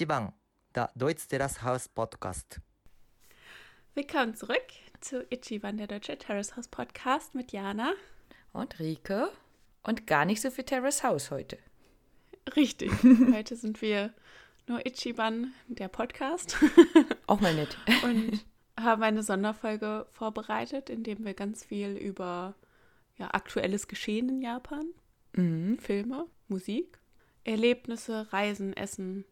Ichiban, der Deutsch Terrace House Podcast. Willkommen zurück zu Ichiban, der Deutsche Terrace House Podcast mit Jana. Und Rike. Und gar nicht so viel Terrace House heute. Richtig. heute sind wir nur Ichiban, der Podcast. Auch mal nett. Und haben eine Sonderfolge vorbereitet, in dem wir ganz viel über ja, aktuelles Geschehen in Japan, Mhm. Filme, Musik, Erlebnisse, Reisen, Essen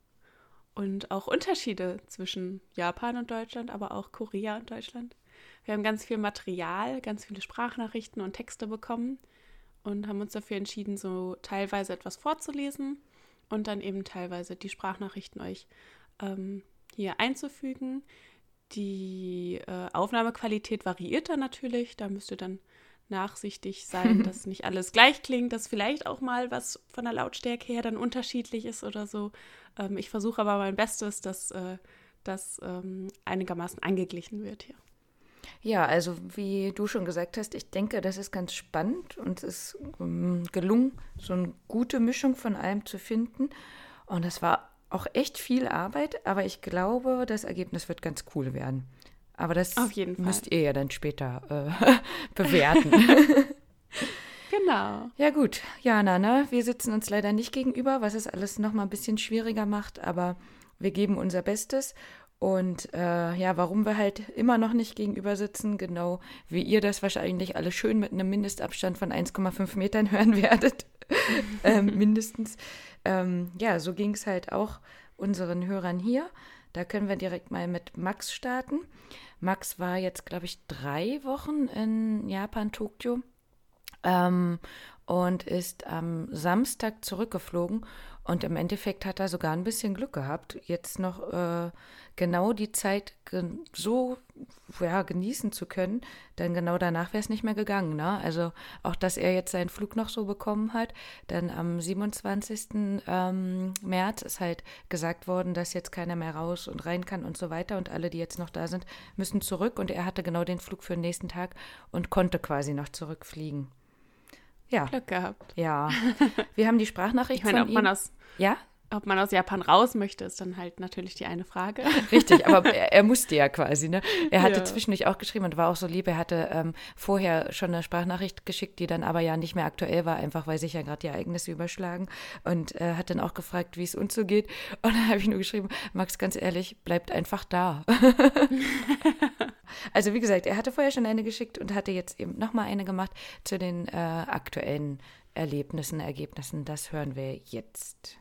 und auch Unterschiede zwischen Japan und Deutschland, aber auch Korea und Deutschland. Wir haben ganz viel Material, ganz viele Sprachnachrichten und Texte bekommen und haben uns dafür entschieden, so teilweise etwas vorzulesen und dann eben teilweise die Sprachnachrichten euch ähm, hier einzufügen. Die äh, Aufnahmequalität variiert dann natürlich. Da müsst ihr dann nachsichtig sein, dass nicht alles gleich klingt, dass vielleicht auch mal was von der Lautstärke her dann unterschiedlich ist oder so. Ähm, ich versuche aber mein Bestes, dass äh, das ähm, einigermaßen angeglichen wird hier. Ja, also wie du schon gesagt hast, ich denke, das ist ganz spannend und es ist ähm, gelungen, so eine gute Mischung von allem zu finden. Und es war auch echt viel Arbeit, aber ich glaube, das Ergebnis wird ganz cool werden. Aber das müsst ihr ja dann später äh, bewerten. Genau. ja gut, Jana, ne? wir sitzen uns leider nicht gegenüber, was es alles noch mal ein bisschen schwieriger macht, aber wir geben unser Bestes. Und äh, ja, warum wir halt immer noch nicht gegenüber sitzen, genau wie ihr das wahrscheinlich alle schön mit einem Mindestabstand von 1,5 Metern hören werdet, ähm, mindestens. Ähm, ja, so ging es halt auch unseren Hörern hier. Da können wir direkt mal mit Max starten. Max war jetzt, glaube ich, drei Wochen in Japan, Tokio ähm, und ist am Samstag zurückgeflogen. Und im Endeffekt hat er sogar ein bisschen Glück gehabt, jetzt noch äh, genau die Zeit gen so ja, genießen zu können, denn genau danach wäre es nicht mehr gegangen. Ne? Also auch, dass er jetzt seinen Flug noch so bekommen hat, dann am 27. Ähm, März ist halt gesagt worden, dass jetzt keiner mehr raus und rein kann und so weiter und alle, die jetzt noch da sind, müssen zurück und er hatte genau den Flug für den nächsten Tag und konnte quasi noch zurückfliegen. Ja. Glück gehabt. Ja. Wir haben die Sprachnachricht Ich meine, von ob man, ihm. aus, Ja, ob man aus Japan raus möchte, ist dann halt natürlich die eine Frage. richtig, aber er, er musste ja quasi, ne? Er hatte Ja. zwischendurch auch geschrieben und war auch so lieb, er hatte ähm, vorher schon eine Sprachnachricht geschickt, die dann aber ja nicht mehr aktuell war, einfach weil sich ja gerade die Ereignisse überschlagen und äh, hat dann auch gefragt, wie es uns so geht. Und dann habe ich nur geschrieben, Max, ganz ehrlich, bleibt einfach da. also wie gesagt, er hatte vorher schon eine geschickt und hatte jetzt eben nochmal eine gemacht zu den äh, aktuellen Erlebnissen, Ergebnissen. Das hören wir jetzt.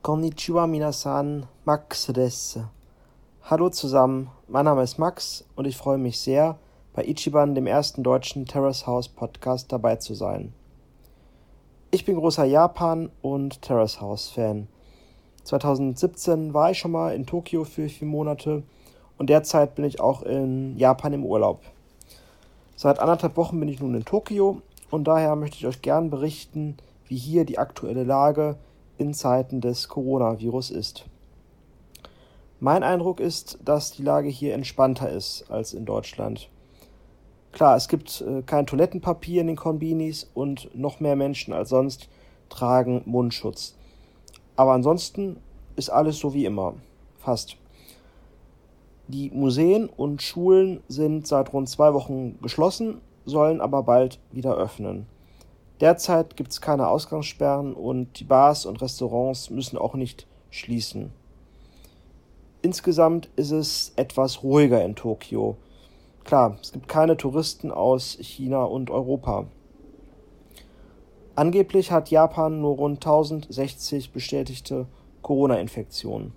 Konnichiwa minasan, Max des. Hallo zusammen, mein Name ist Max und ich freue mich sehr, bei Ichiban, dem ersten deutschen Terrace House Podcast, dabei zu sein. Ich bin großer Japan- und Terrace House-Fan. 2017 war ich schon mal in Tokio für vier Monate und derzeit bin ich auch in Japan im Urlaub. Seit anderthalb Wochen bin ich nun in Tokio und daher möchte ich euch gern berichten, wie hier die aktuelle Lage in Zeiten des Coronavirus ist. Mein Eindruck ist, dass die Lage hier entspannter ist als in Deutschland. Klar, es gibt äh, kein Toilettenpapier in den Konbinis und noch mehr Menschen als sonst tragen Mundschutz. Aber ansonsten ist alles so wie immer. Fast. Die Museen und Schulen sind seit rund zwei Wochen geschlossen, sollen aber bald wieder öffnen. Derzeit gibt es keine Ausgangssperren und die Bars und Restaurants müssen auch nicht schließen. Insgesamt ist es etwas ruhiger in Tokio. Klar, es gibt keine Touristen aus China und Europa. Angeblich hat Japan nur rund 1060 bestätigte Corona-Infektionen.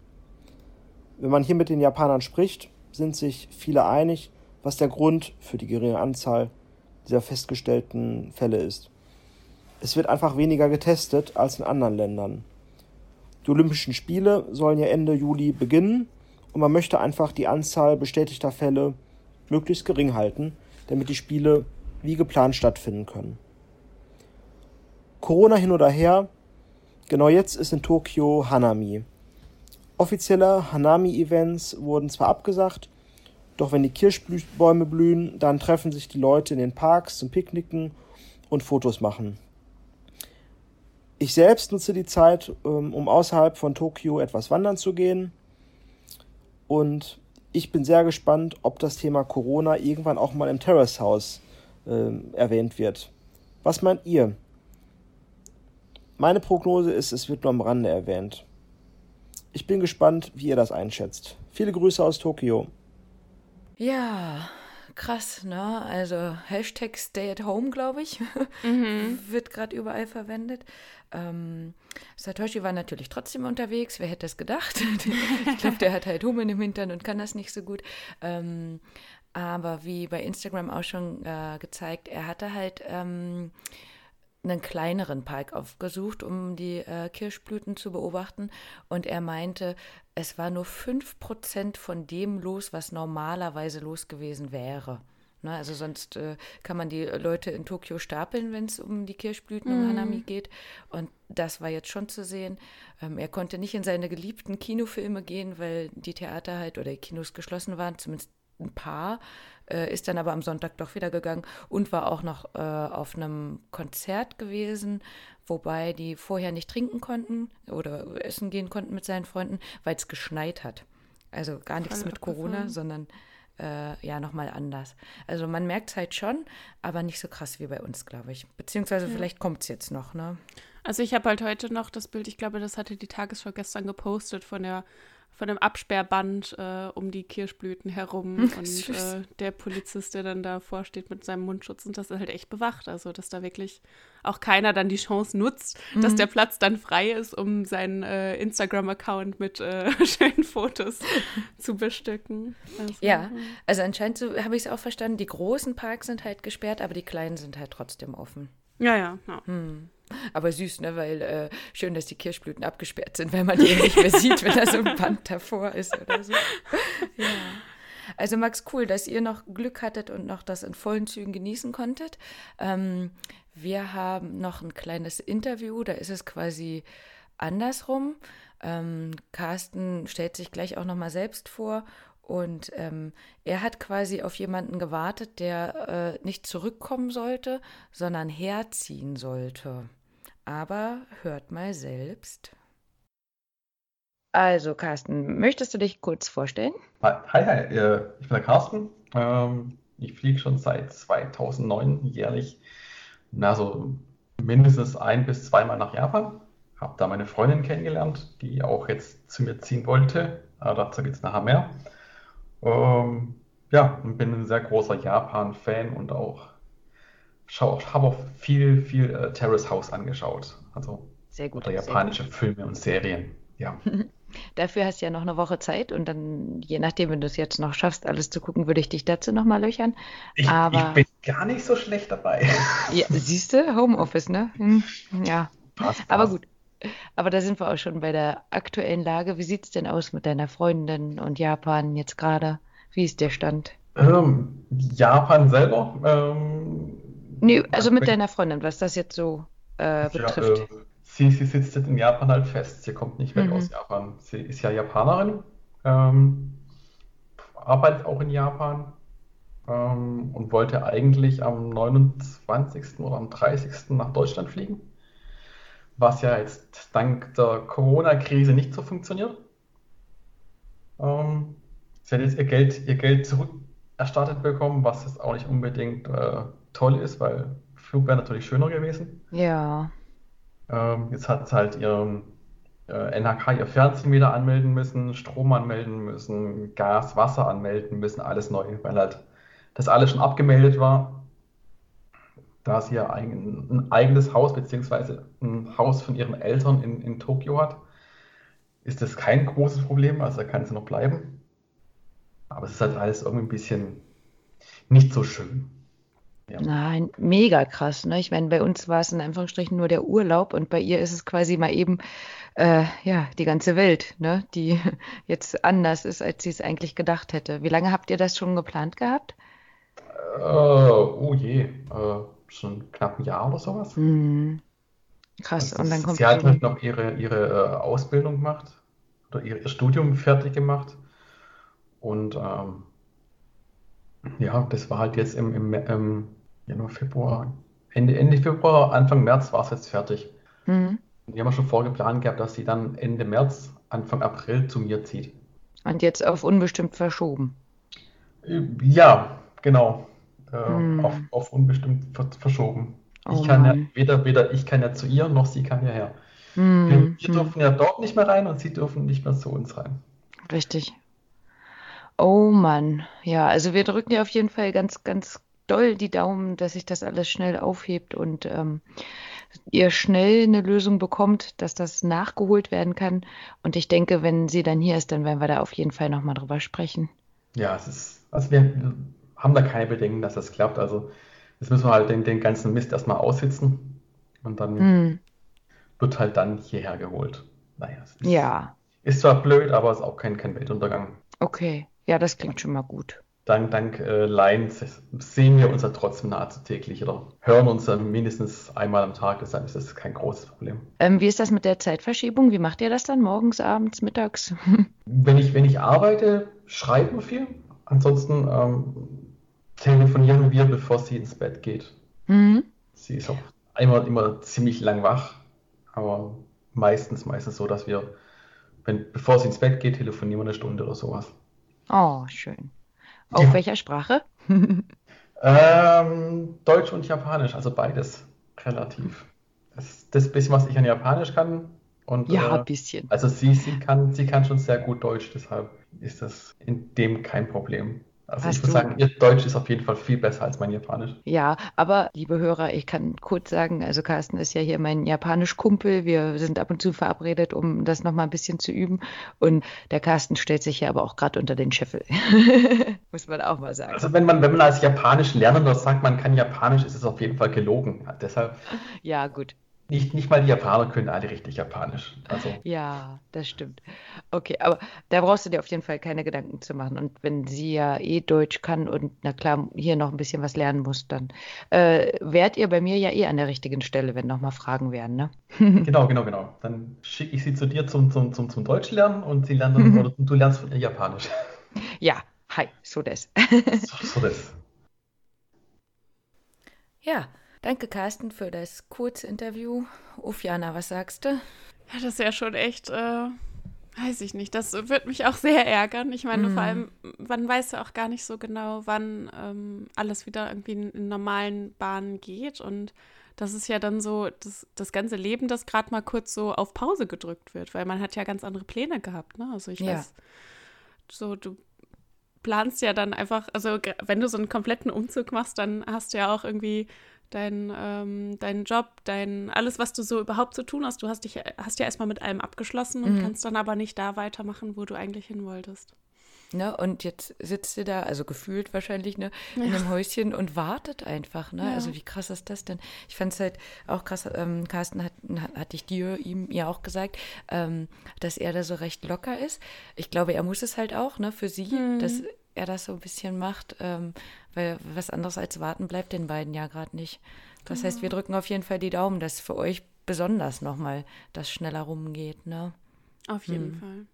Wenn man hier mit den Japanern spricht, sind sich viele einig, was der Grund für die geringe Anzahl dieser festgestellten Fälle ist. Es wird einfach weniger getestet als in anderen Ländern. Die Olympischen Spiele sollen ja Ende Juli beginnen und man möchte einfach die Anzahl bestätigter Fälle möglichst gering halten, damit die Spiele wie geplant stattfinden können. Corona hin oder her, genau jetzt ist in Tokio Hanami. Offizielle Hanami-Events wurden zwar abgesagt, doch wenn die Kirschbäume blühen, dann treffen sich die Leute in den Parks zum Picknicken und Fotos machen. Ich selbst nutze die Zeit, ähm, um außerhalb von Tokio etwas wandern zu gehen. Und ich bin sehr gespannt, ob das Thema Corona irgendwann auch mal im Terrace House äh, erwähnt wird. Was meint ihr? Meine Prognose ist, es wird nur am Rande erwähnt. Ich bin gespannt, wie ihr das einschätzt. Viele Grüße aus Tokio. Ja, krass, ne? Also Hashtag Stay at Home, glaube ich, mhm. wird gerade überall verwendet. Ähm, Satoshi war natürlich trotzdem unterwegs. Wer hätte es gedacht? ich glaube, der hat halt Hummeln im Hintern und kann das nicht so gut. Ähm, aber wie bei Instagram auch schon äh, gezeigt, er hatte halt ähm, einen kleineren Park aufgesucht, um die äh, Kirschblüten zu beobachten. Und er meinte, es war nur 5% von dem los, was normalerweise los gewesen wäre. Ne, also sonst äh, kann man die Leute in Tokio stapeln, wenn es um die Kirschblüten, um mhm. Hanami geht. Und das war jetzt schon zu sehen. Ähm, er konnte nicht in seine geliebten Kinofilme gehen, weil die Theater halt oder die Kinos geschlossen waren, zumindest ein paar, äh, ist dann aber am Sonntag doch wieder gegangen und war auch noch äh, auf einem Konzert gewesen, wobei die vorher nicht trinken konnten oder essen gehen konnten mit seinen Freunden, weil es geschneit hat. Also gar nichts Voll mit Corona, sondern äh, ja nochmal anders. Also man merkt es halt schon, aber nicht so krass wie bei uns, glaube ich. Beziehungsweise ja. vielleicht kommt es jetzt noch, ne? Also ich habe halt heute noch das Bild, ich glaube, das hatte die Tagesschau gestern gepostet von der von dem Absperrband äh, um die Kirschblüten herum und äh, der Polizist, der dann davor steht mit seinem Mundschutz und das ist halt echt bewacht. Also, dass da wirklich auch keiner dann die Chance nutzt, mhm. dass der Platz dann frei ist, um seinen äh, Instagram-Account mit äh, schönen Fotos zu bestücken. Also, ja, also anscheinend so habe ich es auch verstanden, die großen Parks sind halt gesperrt, aber die kleinen sind halt trotzdem offen. Ja, ja. ja. Hm. Aber süß, ne? Weil äh, schön, dass die Kirschblüten abgesperrt sind, weil man die nicht mehr sieht, wenn da so ein Band davor ist oder so. Ja. Also Max, cool, dass ihr noch Glück hattet und noch das in vollen Zügen genießen konntet. Ähm, wir haben noch ein kleines Interview, da ist es quasi andersrum. Ähm, Carsten stellt sich gleich auch nochmal selbst vor und ähm, er hat quasi auf jemanden gewartet, der äh, nicht zurückkommen sollte, sondern herziehen sollte. Aber hört mal selbst. Also, Carsten, möchtest du dich kurz vorstellen? Hi, hi, äh, ich bin der Carsten. Ähm, ich fliege schon seit 2009 jährlich, na so mindestens ein bis zweimal nach Japan. Habe da meine Freundin kennengelernt, die auch jetzt zu mir ziehen wollte. Aber dazu geht es nachher mehr. Ähm, ja, und bin ein sehr großer Japan-Fan und auch habe auch viel, viel äh, Terrace House angeschaut. Also sehr gut. Oder japanische gut. Filme und Serien. Ja. Dafür hast du ja noch eine Woche Zeit und dann, je nachdem, wenn du es jetzt noch schaffst, alles zu gucken, würde ich dich dazu nochmal löchern. Ich, Aber, ich bin gar nicht so schlecht dabei. Ja, siehst du, Homeoffice, ne? Hm, ja. Passt, passt. Aber gut. Aber da sind wir auch schon bei der aktuellen Lage. Wie sieht es denn aus mit deiner Freundin und Japan jetzt gerade? Wie ist der Stand? Ähm, Japan selber? Ähm, nee, also mit deiner Freundin, was das jetzt so äh, betrifft. Ja, äh, sie, sie sitzt in Japan halt fest. Sie kommt nicht weg mhm. aus Japan. Sie ist ja Japanerin, ähm, arbeitet auch in Japan ähm, und wollte eigentlich am 29. oder am 30. nach Deutschland fliegen was ja jetzt dank der Corona-Krise nicht so funktioniert. Ähm, sie hat jetzt ihr Geld, ihr Geld zurückerstattet bekommen, was jetzt auch nicht unbedingt äh, toll ist, weil Flug wäre natürlich schöner gewesen. Ja. Ähm, jetzt hat sie halt ihren äh, NHK ihr Fernsehen wieder anmelden müssen, Strom anmelden müssen, Gas, Wasser anmelden müssen, alles neu, weil halt das alles schon abgemeldet war da sie ja ein, ein eigenes Haus beziehungsweise ein Haus von ihren Eltern in, in Tokio hat, ist das kein großes Problem, also da kann sie noch bleiben. Aber es ist halt alles irgendwie ein bisschen nicht so schön. Ja. Nein, mega krass. Ne? Ich meine, bei uns war es in Anführungsstrichen nur der Urlaub und bei ihr ist es quasi mal eben äh, ja, die ganze Welt, ne? die jetzt anders ist, als sie es eigentlich gedacht hätte. Wie lange habt ihr das schon geplant gehabt? Äh, oh je, äh, schon knapp ein Jahr oder sowas. Mhm. Krass, also und dann kommt sie hat halt noch ihre, ihre äh, Ausbildung gemacht oder ihr, ihr, Studium fertig gemacht. Und ähm, ja, das war halt jetzt im, im, im Januar, Februar, Ende, Ende Februar, Anfang März war es jetzt fertig. Mhm. Wir haben ja schon vorgeplant gehabt, dass sie dann Ende März, Anfang April zu mir zieht. Und jetzt auf unbestimmt verschoben. Äh, Ja, genau. Äh, Hm. auf, auf unbestimmt ver verschoben. Oh Ich kann ja, Mann. weder, weder ich kann ja zu ihr, noch sie kann hierher. Wir, Hm, wir hm, dürfen ja dort nicht mehr rein und sie dürfen nicht mehr zu uns rein. richtig. Oh Mann. Ja, also wir drücken dir auf jeden Fall ganz, ganz doll die Daumen, dass sich das alles schnell aufhebt und ähm, ihr schnell eine Lösung bekommt, dass das nachgeholt werden kann. Und ich denke, wenn sie dann hier ist, dann werden wir da auf jeden Fall nochmal drüber sprechen. Ja, es ist, also wir haben da keine Bedenken, dass das klappt. Also jetzt müssen wir halt den, den ganzen Mist erstmal aussitzen und dann Hm, wird halt dann hierher geholt. Naja, es ist, ja, ist zwar blöd, aber es ist auch kein, kein Weltuntergang. okay. Ja, das klingt schon mal gut. Dank, dank äh, Lines sehen wir uns ja trotzdem nahezu täglich oder hören uns ja mindestens einmal am Tag, deshalb ist das kein großes Problem. Ähm, wie ist das mit der Zeitverschiebung? Wie macht ihr das dann? Morgens, abends, mittags? Wenn ich, wenn ich arbeite, schreiben wir viel. Ansonsten ähm, telefonieren wir, bevor sie ins Bett geht. Hm? Sie ist auch einmal immer ziemlich lang wach, aber meistens, meistens so, dass wir, wenn, bevor sie ins Bett geht, telefonieren wir eine Stunde oder sowas. Oh, schön. Auf Ja. welcher Sprache? Ähm, Deutsch und Japanisch, also beides relativ. Das, das bisschen, was ich an Japanisch kann. Und Ja, äh, ein bisschen. also sie, sie kann, sie kann schon sehr gut Deutsch, deshalb ist das in dem kein Problem. Also Hast ich muss du- sagen, ihr Deutsch ist auf jeden Fall viel besser als mein Japanisch. Ja, aber liebe Hörer, ich kann kurz sagen, also Carsten ist ja hier mein Japanisch-Kumpel. Wir sind ab und zu verabredet, um das nochmal ein bisschen zu üben. Und der Carsten stellt sich ja aber auch gerade unter den Scheffel. Muss man auch mal sagen. Also wenn man, wenn man als Japanisch Lernender sagt, man kann Japanisch, ist es auf jeden Fall gelogen. Deshalb, Ja, gut. Nicht, nicht mal die Japaner können alle richtig Japanisch. Also Ja, das stimmt. Okay, aber da brauchst du dir auf jeden Fall keine Gedanken zu machen. Und wenn sie ja eh Deutsch kann und na klar hier noch ein bisschen was lernen muss, dann äh, wärt ihr bei mir ja eh an der richtigen Stelle, wenn nochmal Fragen wären, ne? genau, genau, genau. Dann schicke ich sie zu dir zum, zum, zum, zum Deutsch lernen und sie lernen dann, oder du lernst von ihr Japanisch. Ja, hi, so das. So, so das. Ja, danke Carsten für das kurze Interview. Ufjana, was sagst du? Ja, das ist ja schon echt, äh, weiß ich nicht. Das wird mich auch sehr ärgern. Ich meine, Mhm. vor allem, man weiß ja auch gar nicht so genau, wann ähm, alles wieder irgendwie in, in normalen Bahnen geht. Und das ist ja dann so das, das ganze Leben, das gerade mal kurz so auf Pause gedrückt wird, weil man hat ja ganz andere Pläne gehabt. Ne? Also ich Ja. weiß, so du planst ja dann einfach, also wenn du so einen kompletten Umzug machst, dann hast du ja auch irgendwie deinen ähm, deinen Job, dein alles, was du so überhaupt zu tun hast. Du hast dich hast ja erstmal mit allem abgeschlossen und Mhm. kannst dann aber nicht da weitermachen, wo du eigentlich hin wolltest. Ne? Und jetzt sitzt ihr da, also gefühlt wahrscheinlich, ne, in einem Häuschen und wartet einfach, ne? Ja. Also wie krass ist das denn? Ich fand es halt auch krass, ähm, Carsten hat, hat, hatte ich dir ihm ja auch gesagt, ähm, dass er da so recht locker ist. Ich glaube, er muss es halt auch, ne, für sie, Mhm. dass er das so ein bisschen macht, ähm, weil was anderes als warten bleibt den beiden ja gerade nicht. Das heißt, wir drücken auf jeden Fall die Daumen, dass für euch besonders nochmal das schneller rumgeht, ne? Auf jeden Hm. Fall.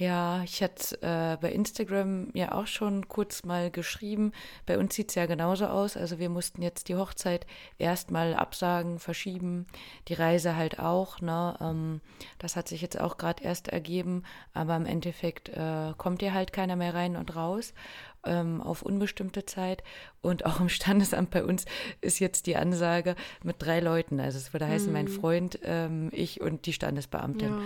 Ja, ich hatte äh, bei Instagram ja auch schon kurz mal geschrieben. Bei uns sieht es ja genauso aus. Also wir mussten jetzt die Hochzeit erstmal absagen, verschieben, die Reise halt auch. Ne? Ähm, das hat sich jetzt auch gerade erst ergeben, aber im Endeffekt äh, kommt ja halt keiner mehr rein und raus ähm, auf unbestimmte Zeit. Und auch im Standesamt bei uns ist jetzt die Ansage mit drei Leuten. Also es würde heißen, mein Freund, ähm, ich und die Standesbeamtin. Ja.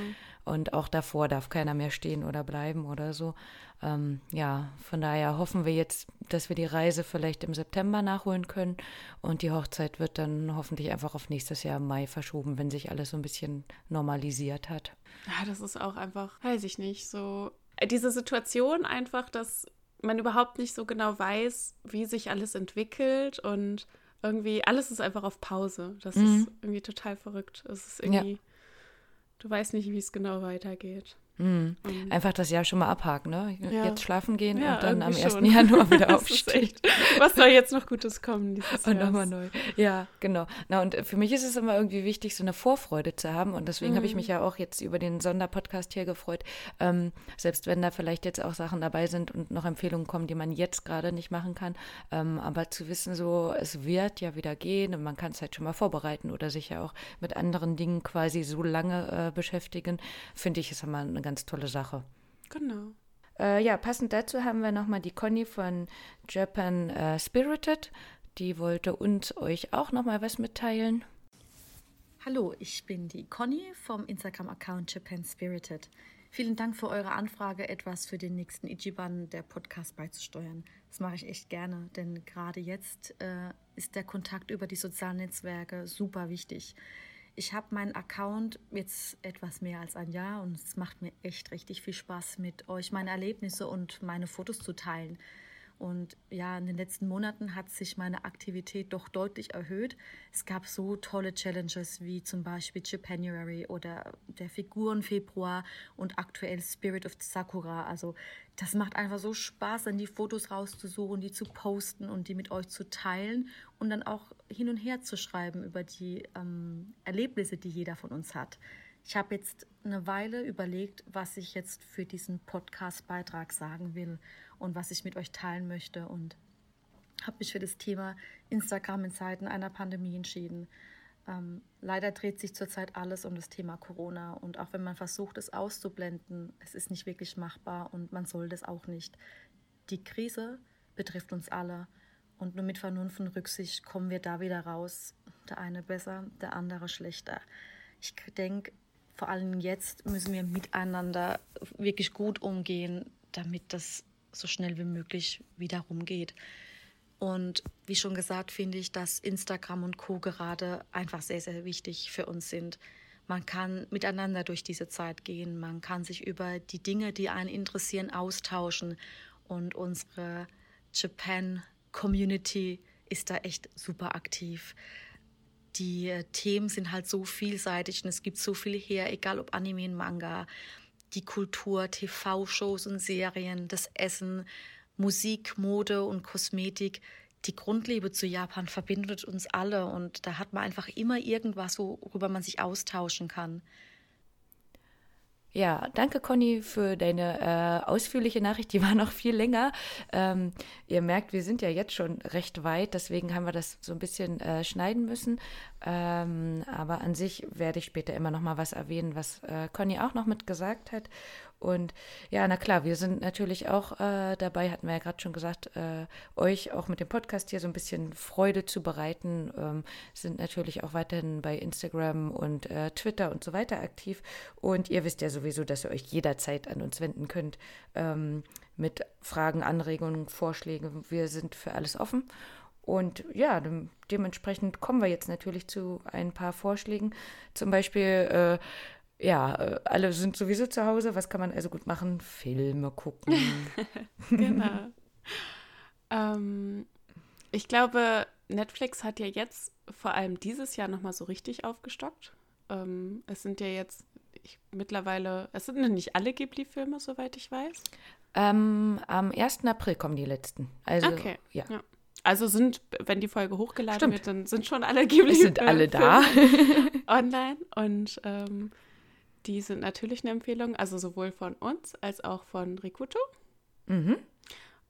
Und auch davor darf keiner mehr stehen oder bleiben oder so. Ähm, ja, von daher hoffen wir jetzt, dass wir die Reise vielleicht im September nachholen können. Und die Hochzeit wird dann hoffentlich einfach auf nächstes Jahr im Mai verschoben, wenn sich alles so ein bisschen normalisiert hat. Ja, das ist auch einfach, weiß ich nicht, so äh, diese Situation einfach, dass man überhaupt nicht so genau weiß, wie sich alles entwickelt und irgendwie alles ist einfach auf Pause. Das Mhm. ist irgendwie total verrückt. Es ist irgendwie, du weißt nicht, wie es genau weitergeht. Mhm. Einfach das Jahr schon mal abhaken, ne? Ja. Jetzt schlafen gehen Ja, und dann am irgendwie 1. schon. Januar wieder aufstehen. Was soll jetzt noch Gutes kommen dieses Und nochmal neu. Ja, genau. Na, und für mich ist es immer irgendwie wichtig, so eine Vorfreude zu haben. Und deswegen habe ich mich ja auch jetzt über den Sonderpodcast hier gefreut. Ähm, selbst wenn da vielleicht jetzt auch Sachen dabei sind und noch Empfehlungen kommen, die man jetzt gerade nicht machen kann. Ähm, aber zu wissen, so, es wird ja wieder gehen und man kann es halt schon mal vorbereiten oder sich ja auch mit anderen Dingen quasi so lange äh, beschäftigen, finde ich, ist immer eine ganz tolle Sache. Genau. Äh, ja, passend dazu haben wir nochmal die Conny von Japan äh, Spirited. Die wollte uns euch auch nochmal was mitteilen. Hallo, ich bin die Conny vom Instagram-Account Japan Spirited. Vielen Dank für eure Anfrage, etwas für den nächsten Ichiban der Podcast beizusteuern. Das mache ich echt gerne, denn gerade jetzt äh, ist der Kontakt über die sozialen Netzwerke super wichtig. Ich habe meinen Account jetzt etwas mehr als ein Jahr und es macht mir echt richtig viel Spaß, mit euch meine Erlebnisse und meine Fotos zu teilen. Und ja, in den letzten Monaten hat sich meine Aktivität doch deutlich erhöht. Es gab so tolle Challenges wie zum Beispiel Japanuary oder der Figuren Februar und aktuell Spirit of Sakura. Also das macht einfach so Spaß, dann die Fotos rauszusuchen, die zu posten und die mit euch zu teilen und dann auch hin und her zu schreiben über die ähm, Erlebnisse, die jeder von uns hat. Ich habe jetzt eine Weile überlegt, was ich jetzt für diesen Podcast-Beitrag sagen will und was ich mit euch teilen möchte und habe mich für das Thema Instagram in Zeiten einer Pandemie entschieden. Ähm, leider dreht sich zurzeit alles um das Thema Corona und auch wenn man versucht, es auszublenden, es ist nicht wirklich machbar und man soll das auch nicht. Die Krise betrifft uns alle und nur mit Vernunft und Rücksicht kommen wir da wieder raus. Der eine besser, der andere schlechter. Ich denke, vor allem jetzt müssen wir miteinander wirklich gut umgehen, damit das so schnell wie möglich wieder rumgeht. Und wie schon gesagt, finde ich, dass Instagram und Co. gerade einfach sehr, sehr wichtig für uns sind. Man kann miteinander durch diese Zeit gehen, man kann sich über die Dinge, die einen interessieren, austauschen. Und unsere Japan-Community ist da echt super aktiv die äh, Themen sind halt so vielseitig und es gibt so viel her, egal ob Anime Manga, die Kultur, TV-Shows und Serien, das Essen, Musik, Mode und Kosmetik. Die Grundliebe zu Japan verbindet uns alle und da hat man einfach immer irgendwas, worüber man sich austauschen kann. Ja, danke Conny für deine äh, ausführliche Nachricht. Die war noch viel länger. Ähm, ihr merkt, wir sind ja jetzt schon recht weit, deswegen haben wir das so ein bisschen äh, schneiden müssen. Ähm, aber an sich werde ich später immer noch mal was erwähnen, was äh, Conny auch noch mit gesagt hat. Und ja, na klar, wir sind natürlich auch äh, dabei, hatten wir ja gerade schon gesagt, äh, euch auch mit dem Podcast hier so ein bisschen Freude zu bereiten. Ähm, sind natürlich auch weiterhin bei Instagram und äh, Twitter und so weiter aktiv. Und ihr wisst ja sowieso, dass ihr euch jederzeit an uns wenden könnt ähm, mit Fragen, Anregungen, Vorschlägen. Wir sind für alles offen. Und ja, dem, dementsprechend kommen wir jetzt natürlich zu ein paar Vorschlägen. Zum Beispiel, äh, ja, äh, alle sind sowieso zu Hause. Was kann man also gut machen? Filme gucken. Genau. ähm, ich glaube, Netflix hat ja jetzt vor allem dieses Jahr nochmal so richtig aufgestockt. Ähm, es sind ja jetzt ich, mittlerweile, es sind noch nicht alle Ghibli-Filme, soweit ich weiß. ähm, am 1. April kommen die letzten. Also, Okay, ja. ja. Also sind, wenn die Folge hochgeladen Stimmt. wird, dann sind schon alle Ghibli Es sind alle da. online und ähm, die sind natürlich eine Empfehlung, also sowohl von uns als auch von Rikuto. mhm.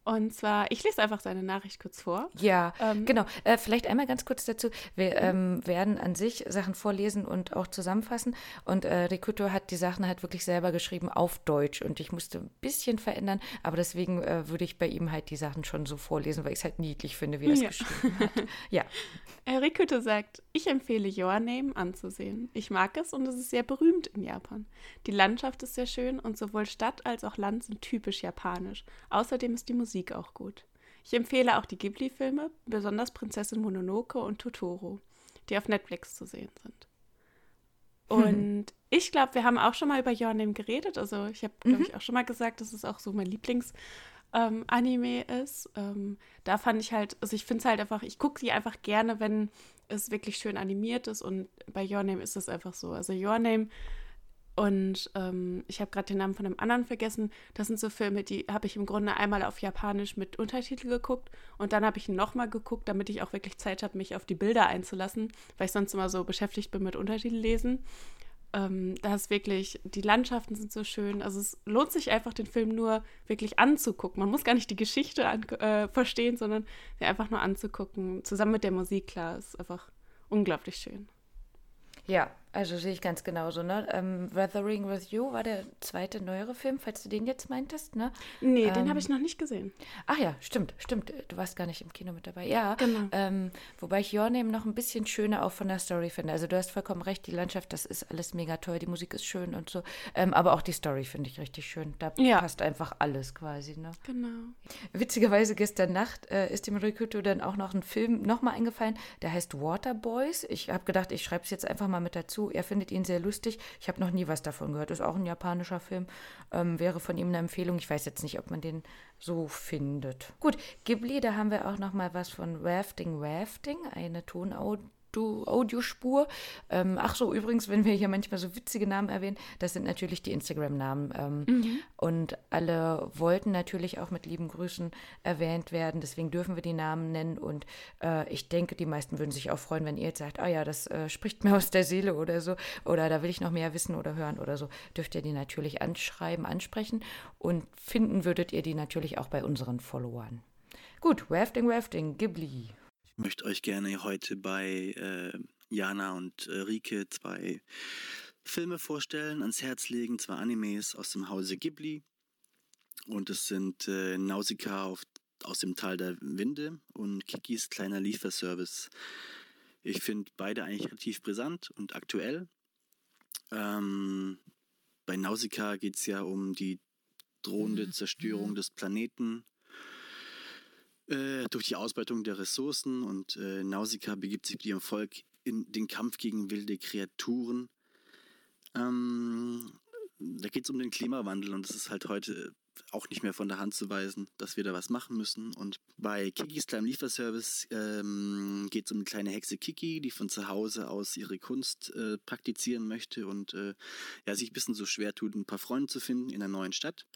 Und zwar, ich lese einfach seine Nachricht kurz vor. Ja, Ähm, genau. Äh, vielleicht einmal ganz kurz dazu. Wir ähm, werden an sich Sachen vorlesen und auch zusammenfassen. Und äh, Rikuto hat die Sachen halt wirklich selber geschrieben auf Deutsch. Und ich musste ein bisschen verändern. Aber deswegen äh, würde ich bei ihm halt die Sachen schon so vorlesen, weil ich es halt niedlich finde, wie er es Ja. geschrieben hat. Ja. Äh, Rikuto sagt, ich empfehle Your Name anzusehen. Ich mag es und es ist sehr berühmt in Japan. Die Landschaft ist sehr schön und sowohl Stadt als auch Land sind typisch japanisch. Außerdem ist die Musik auch gut. Ich empfehle auch die Ghibli-Filme, besonders Prinzessin Mononoke und Totoro, die auf Netflix zu sehen sind. Und ich glaube, wir haben auch schon mal über Your Name geredet. Also ich habe, glaube ich, auch schon mal gesagt, dass es auch so mein Lieblings-Anime ist. Ähm, da fand ich halt, also ich finde es halt einfach, ich gucke sie einfach gerne, wenn es wirklich schön animiert ist. Und bei Your Name ist es einfach so. Also Your Name Und ähm, ich habe gerade den Namen von einem anderen vergessen. Das sind so Filme, die habe ich im Grunde einmal auf Japanisch mit Untertitel geguckt und dann habe ich ihn nochmal geguckt, damit ich auch wirklich Zeit habe, mich auf die Bilder einzulassen, weil ich sonst immer so beschäftigt bin mit Untertitel lesen. Ähm, da ist wirklich, die Landschaften sind so schön. Also es lohnt sich einfach, den Film nur wirklich anzugucken. Man muss gar nicht die Geschichte an, äh, verstehen, sondern einfach nur anzugucken. Zusammen mit der Musik, klar, ist einfach unglaublich schön. Ja, also sehe ich ganz genauso, ne? Ähm, Weathering with You war der zweite neuere Film, falls du den jetzt meintest, ne? Nee, ähm, den habe ich noch nicht gesehen. Ach ja, stimmt, stimmt. Du warst gar nicht im Kino mit dabei. Ja, genau. Ähm, wobei ich Your Name noch ein bisschen schöner auch von der Story finde. Also du hast vollkommen recht, die Landschaft, das ist alles mega toll, die Musik ist schön und so. Ähm, aber auch die Story finde ich richtig schön. Da Ja. passt einfach alles quasi, ne? Genau. Witzigerweise gestern Nacht äh, ist dem Rikuto dann auch noch ein Film nochmal eingefallen, der heißt Waterboys. Ich habe gedacht, ich schreibe es jetzt einfach mal mit dazu. Er findet ihn sehr lustig. Ich habe noch nie was davon gehört. Ist auch ein japanischer Film. Ähm, wäre von ihm eine Empfehlung. Ich weiß jetzt nicht, ob man den so findet. Gut, Ghibli, da haben wir auch noch mal was von Rafting Rafting, eine Tonaudio. Audiospur. Ähm, ach so, übrigens, wenn wir hier manchmal so witzige Namen erwähnen, das sind natürlich die Instagram-Namen. Ähm, Und alle wollten natürlich auch mit lieben Grüßen erwähnt werden. Deswegen dürfen wir die Namen nennen. Und äh, ich denke, die meisten würden sich auch freuen, wenn ihr jetzt sagt, ah ja, das äh, spricht mir aus der Seele oder so. Oder da will ich noch mehr wissen oder hören oder so. Dürft ihr die natürlich anschreiben, ansprechen. Und finden würdet ihr die natürlich auch bei unseren Followern. Gut, Rafting, Rafting, Ghibli. Ich möchte euch gerne heute bei äh, Jana und äh, Rike zwei Filme vorstellen, ans Herz legen, zwei Animes aus dem Hause Ghibli. Und es sind äh, Nausicaa auf, aus dem Tal der Winde und Kikis kleiner Lieferservice. Ich finde beide eigentlich relativ brisant und aktuell. Ähm, bei Nausicaa geht es ja um die drohende Zerstörung des Planeten äh, durch die Ausbeutung der Ressourcen und äh, Nausicaa begibt sich mit ihrem Volk in den Kampf gegen wilde Kreaturen. Ähm, da geht es um den Klimawandel und das ist halt heute auch nicht mehr von der Hand zu weisen, dass wir da was machen müssen. Und bei Kikis kleinem Lieferservice ähm, geht es um eine kleine Hexe Kiki, die von zu Hause aus ihre Kunst äh, praktizieren möchte und äh, ja, sich ein bisschen so schwer tut, ein paar Freunde zu finden in einer neuen Stadt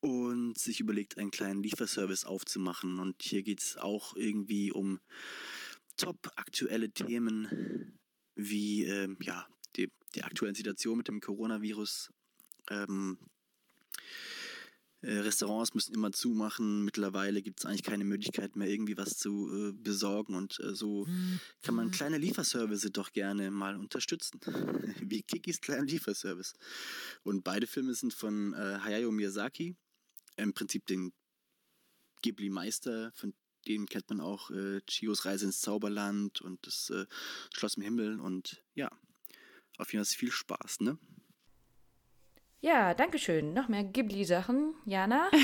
und sich überlegt, einen kleinen Lieferservice aufzumachen. Und hier geht es auch irgendwie um top aktuelle Themen wie ähm, ja, die, die aktuelle Situation mit dem Coronavirus. Ähm, äh, Restaurants müssen immer zumachen. Mittlerweile gibt es eigentlich keine Möglichkeit mehr, irgendwie was zu äh, besorgen. Und äh, so kann man kleine Lieferservice doch gerne mal unterstützen. Wie Kikis kleiner Lieferservice. Und beide Filme sind von äh, Hayao Miyazaki. Im Prinzip den Ghibli-Meister, von dem kennt man auch äh, Chios Reise ins Zauberland und das äh, Schloss im Himmel. Und ja, auf jeden Fall viel Spaß, ne? Ja, danke schön. Noch mehr Ghibli-Sachen. Jana?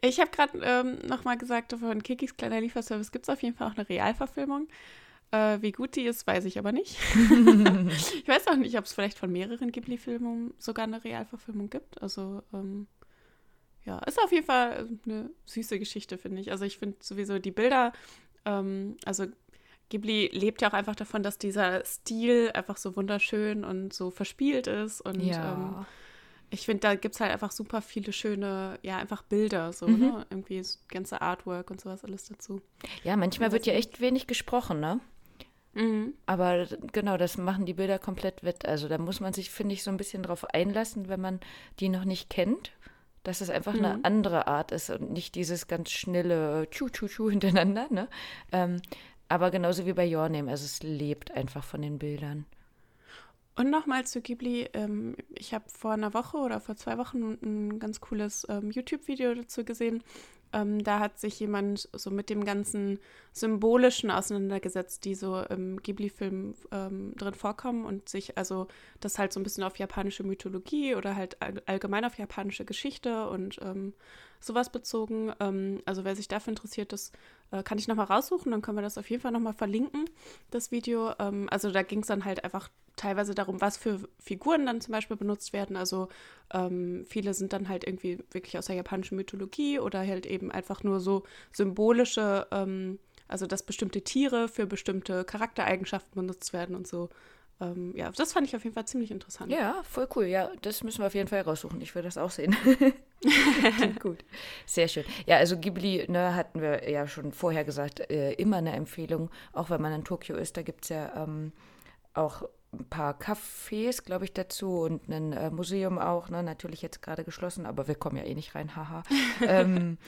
Ich habe gerade ähm, nochmal gesagt, von Kikis kleiner Lieferservice gibt es auf jeden Fall auch eine Realverfilmung. Äh, wie gut die ist, weiß ich aber nicht. ich weiß auch nicht, ob es vielleicht von mehreren Ghibli-Filmen sogar eine Realverfilmung gibt. Also, ähm, ja, ist auf jeden Fall eine süße Geschichte, finde ich. Also, ich finde sowieso die Bilder, ähm, also Ghibli lebt ja auch einfach davon, dass dieser Stil einfach so wunderschön und so verspielt ist. Und ähm, ich finde, da gibt es halt einfach super viele schöne, ja, einfach Bilder, so, Mhm. ne? Irgendwie das ganze Artwork und sowas alles dazu. Ja, manchmal wird ja echt wenig gesprochen, ne? Mhm. Aber genau, das machen die Bilder komplett wett. Also da muss man sich, finde ich, so ein bisschen drauf einlassen, wenn man die noch nicht kennt, dass es einfach eine Mhm. andere Art ist und nicht dieses ganz schnelle Tschu-Tschu-Tschu hintereinander, ne? Ähm, aber genauso wie bei Your Name, also es lebt einfach von den Bildern. Und nochmal zu Ghibli. Ähm, ich habe vor einer Woche oder vor zwei Wochen ein ganz cooles ähm, YouTube-Video dazu gesehen. Ähm, da hat sich jemand so mit dem ganzen Symbolischen auseinandergesetzt, die so im Ghibli-Film ähm, drin vorkommen und sich also das halt so ein bisschen auf japanische Mythologie oder halt all allgemein auf japanische Geschichte und ähm, sowas bezogen. Ähm, also wer sich dafür interessiert, das äh, kann ich nochmal raussuchen, dann können wir das auf jeden Fall nochmal verlinken, das Video. Ähm, also da ging es dann halt einfach teilweise darum, was für Figuren dann zum Beispiel benutzt werden. Also ähm, viele sind dann halt irgendwie wirklich aus der japanischen Mythologie oder halt eben einfach nur so symbolische, ähm, also dass bestimmte Tiere für bestimmte Charaktereigenschaften benutzt werden und so. ähm, ja, das fand ich auf jeden Fall ziemlich interessant. Ja, voll cool. Ja, das müssen wir auf jeden Fall raussuchen. Ich will das auch sehen. gut. Sehr schön. Ja, also Ghibli, ne, hatten wir ja schon vorher gesagt, äh, immer eine Empfehlung, auch wenn man in Tokio ist. Da gibt es ja ähm, auch ein paar Cafés, glaube ich, dazu und ein äh, Museum auch. Ne? Natürlich jetzt gerade geschlossen, aber wir kommen ja eh nicht rein, haha. ähm,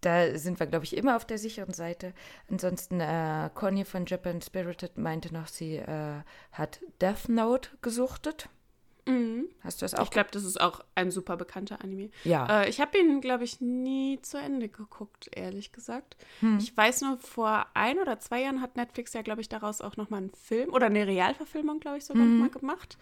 da sind wir, glaube ich, immer auf der sicheren Seite. Ansonsten, äh, Conny von Japan Spirited meinte noch, sie äh, hat Death Note gesuchtet. Mhm. Hast du das auch? Ich glaube, das ist auch ein super bekannter Anime. Ja. Äh, ich habe ihn, glaube ich, nie zu Ende geguckt, ehrlich gesagt. Hm. Ich weiß nur, vor ein oder zwei Jahren hat Netflix ja, glaube ich, daraus auch nochmal einen Film oder eine Realverfilmung, glaube ich, sogar Mhm. nochmal gemacht.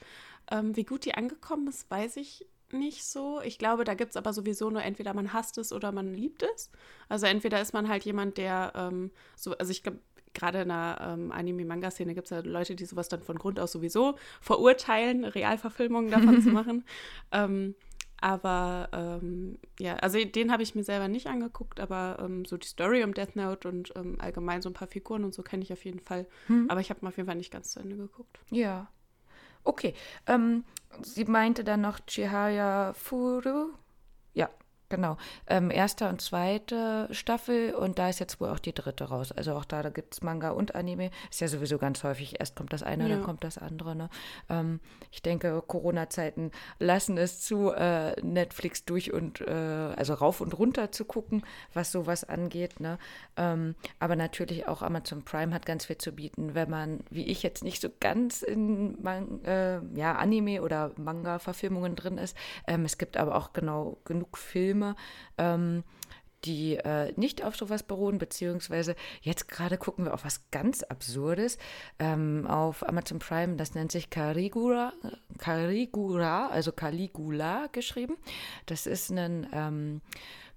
Ähm, wie gut die angekommen ist, weiß ich nicht so. Ich glaube, da gibt es aber sowieso nur entweder man hasst es oder man liebt es. Also entweder ist man halt jemand, der ähm, so, also ich glaube, gerade in der ähm, Anime-Manga-Szene gibt es ja Leute, die sowas dann von Grund aus sowieso verurteilen, Realverfilmungen davon zu machen. Ähm, aber ähm, ja, also den habe ich mir selber nicht angeguckt, aber ähm, so die Story um Death Note und ähm, allgemein so ein paar Figuren und so kenne ich auf jeden Fall. Hm. Aber ich habe mal auf jeden Fall nicht ganz zu Ende geguckt. Ja. Okay. Ähm, sie meinte dann noch Chihaya Furu. Ja, genau. Ähm, erste und zweite Staffel und da ist jetzt wohl auch die dritte raus. Also auch da, da gibt es Manga und Anime. Ist ja sowieso ganz häufig. Erst kommt das eine, Ja. dann kommt das andere. Ne? Ähm, ich denke, Corona-Zeiten lassen es zu, äh, Netflix durch und, äh, also rauf und runter zu gucken, was sowas angeht. Ne? Ähm, aber natürlich auch Amazon Prime hat ganz viel zu bieten, wenn man, wie ich jetzt nicht so ganz in Man äh, ja, Anime oder Manga-Verfilmungen drin ist. Ähm, es gibt aber auch genau genug Filme, ähm, die äh, nicht auf sowas beruhen, beziehungsweise jetzt gerade gucken wir auf was ganz Absurdes ähm, auf Amazon Prime, das nennt sich Caligula, Caligula, also Caligula geschrieben. Das ist ein ähm,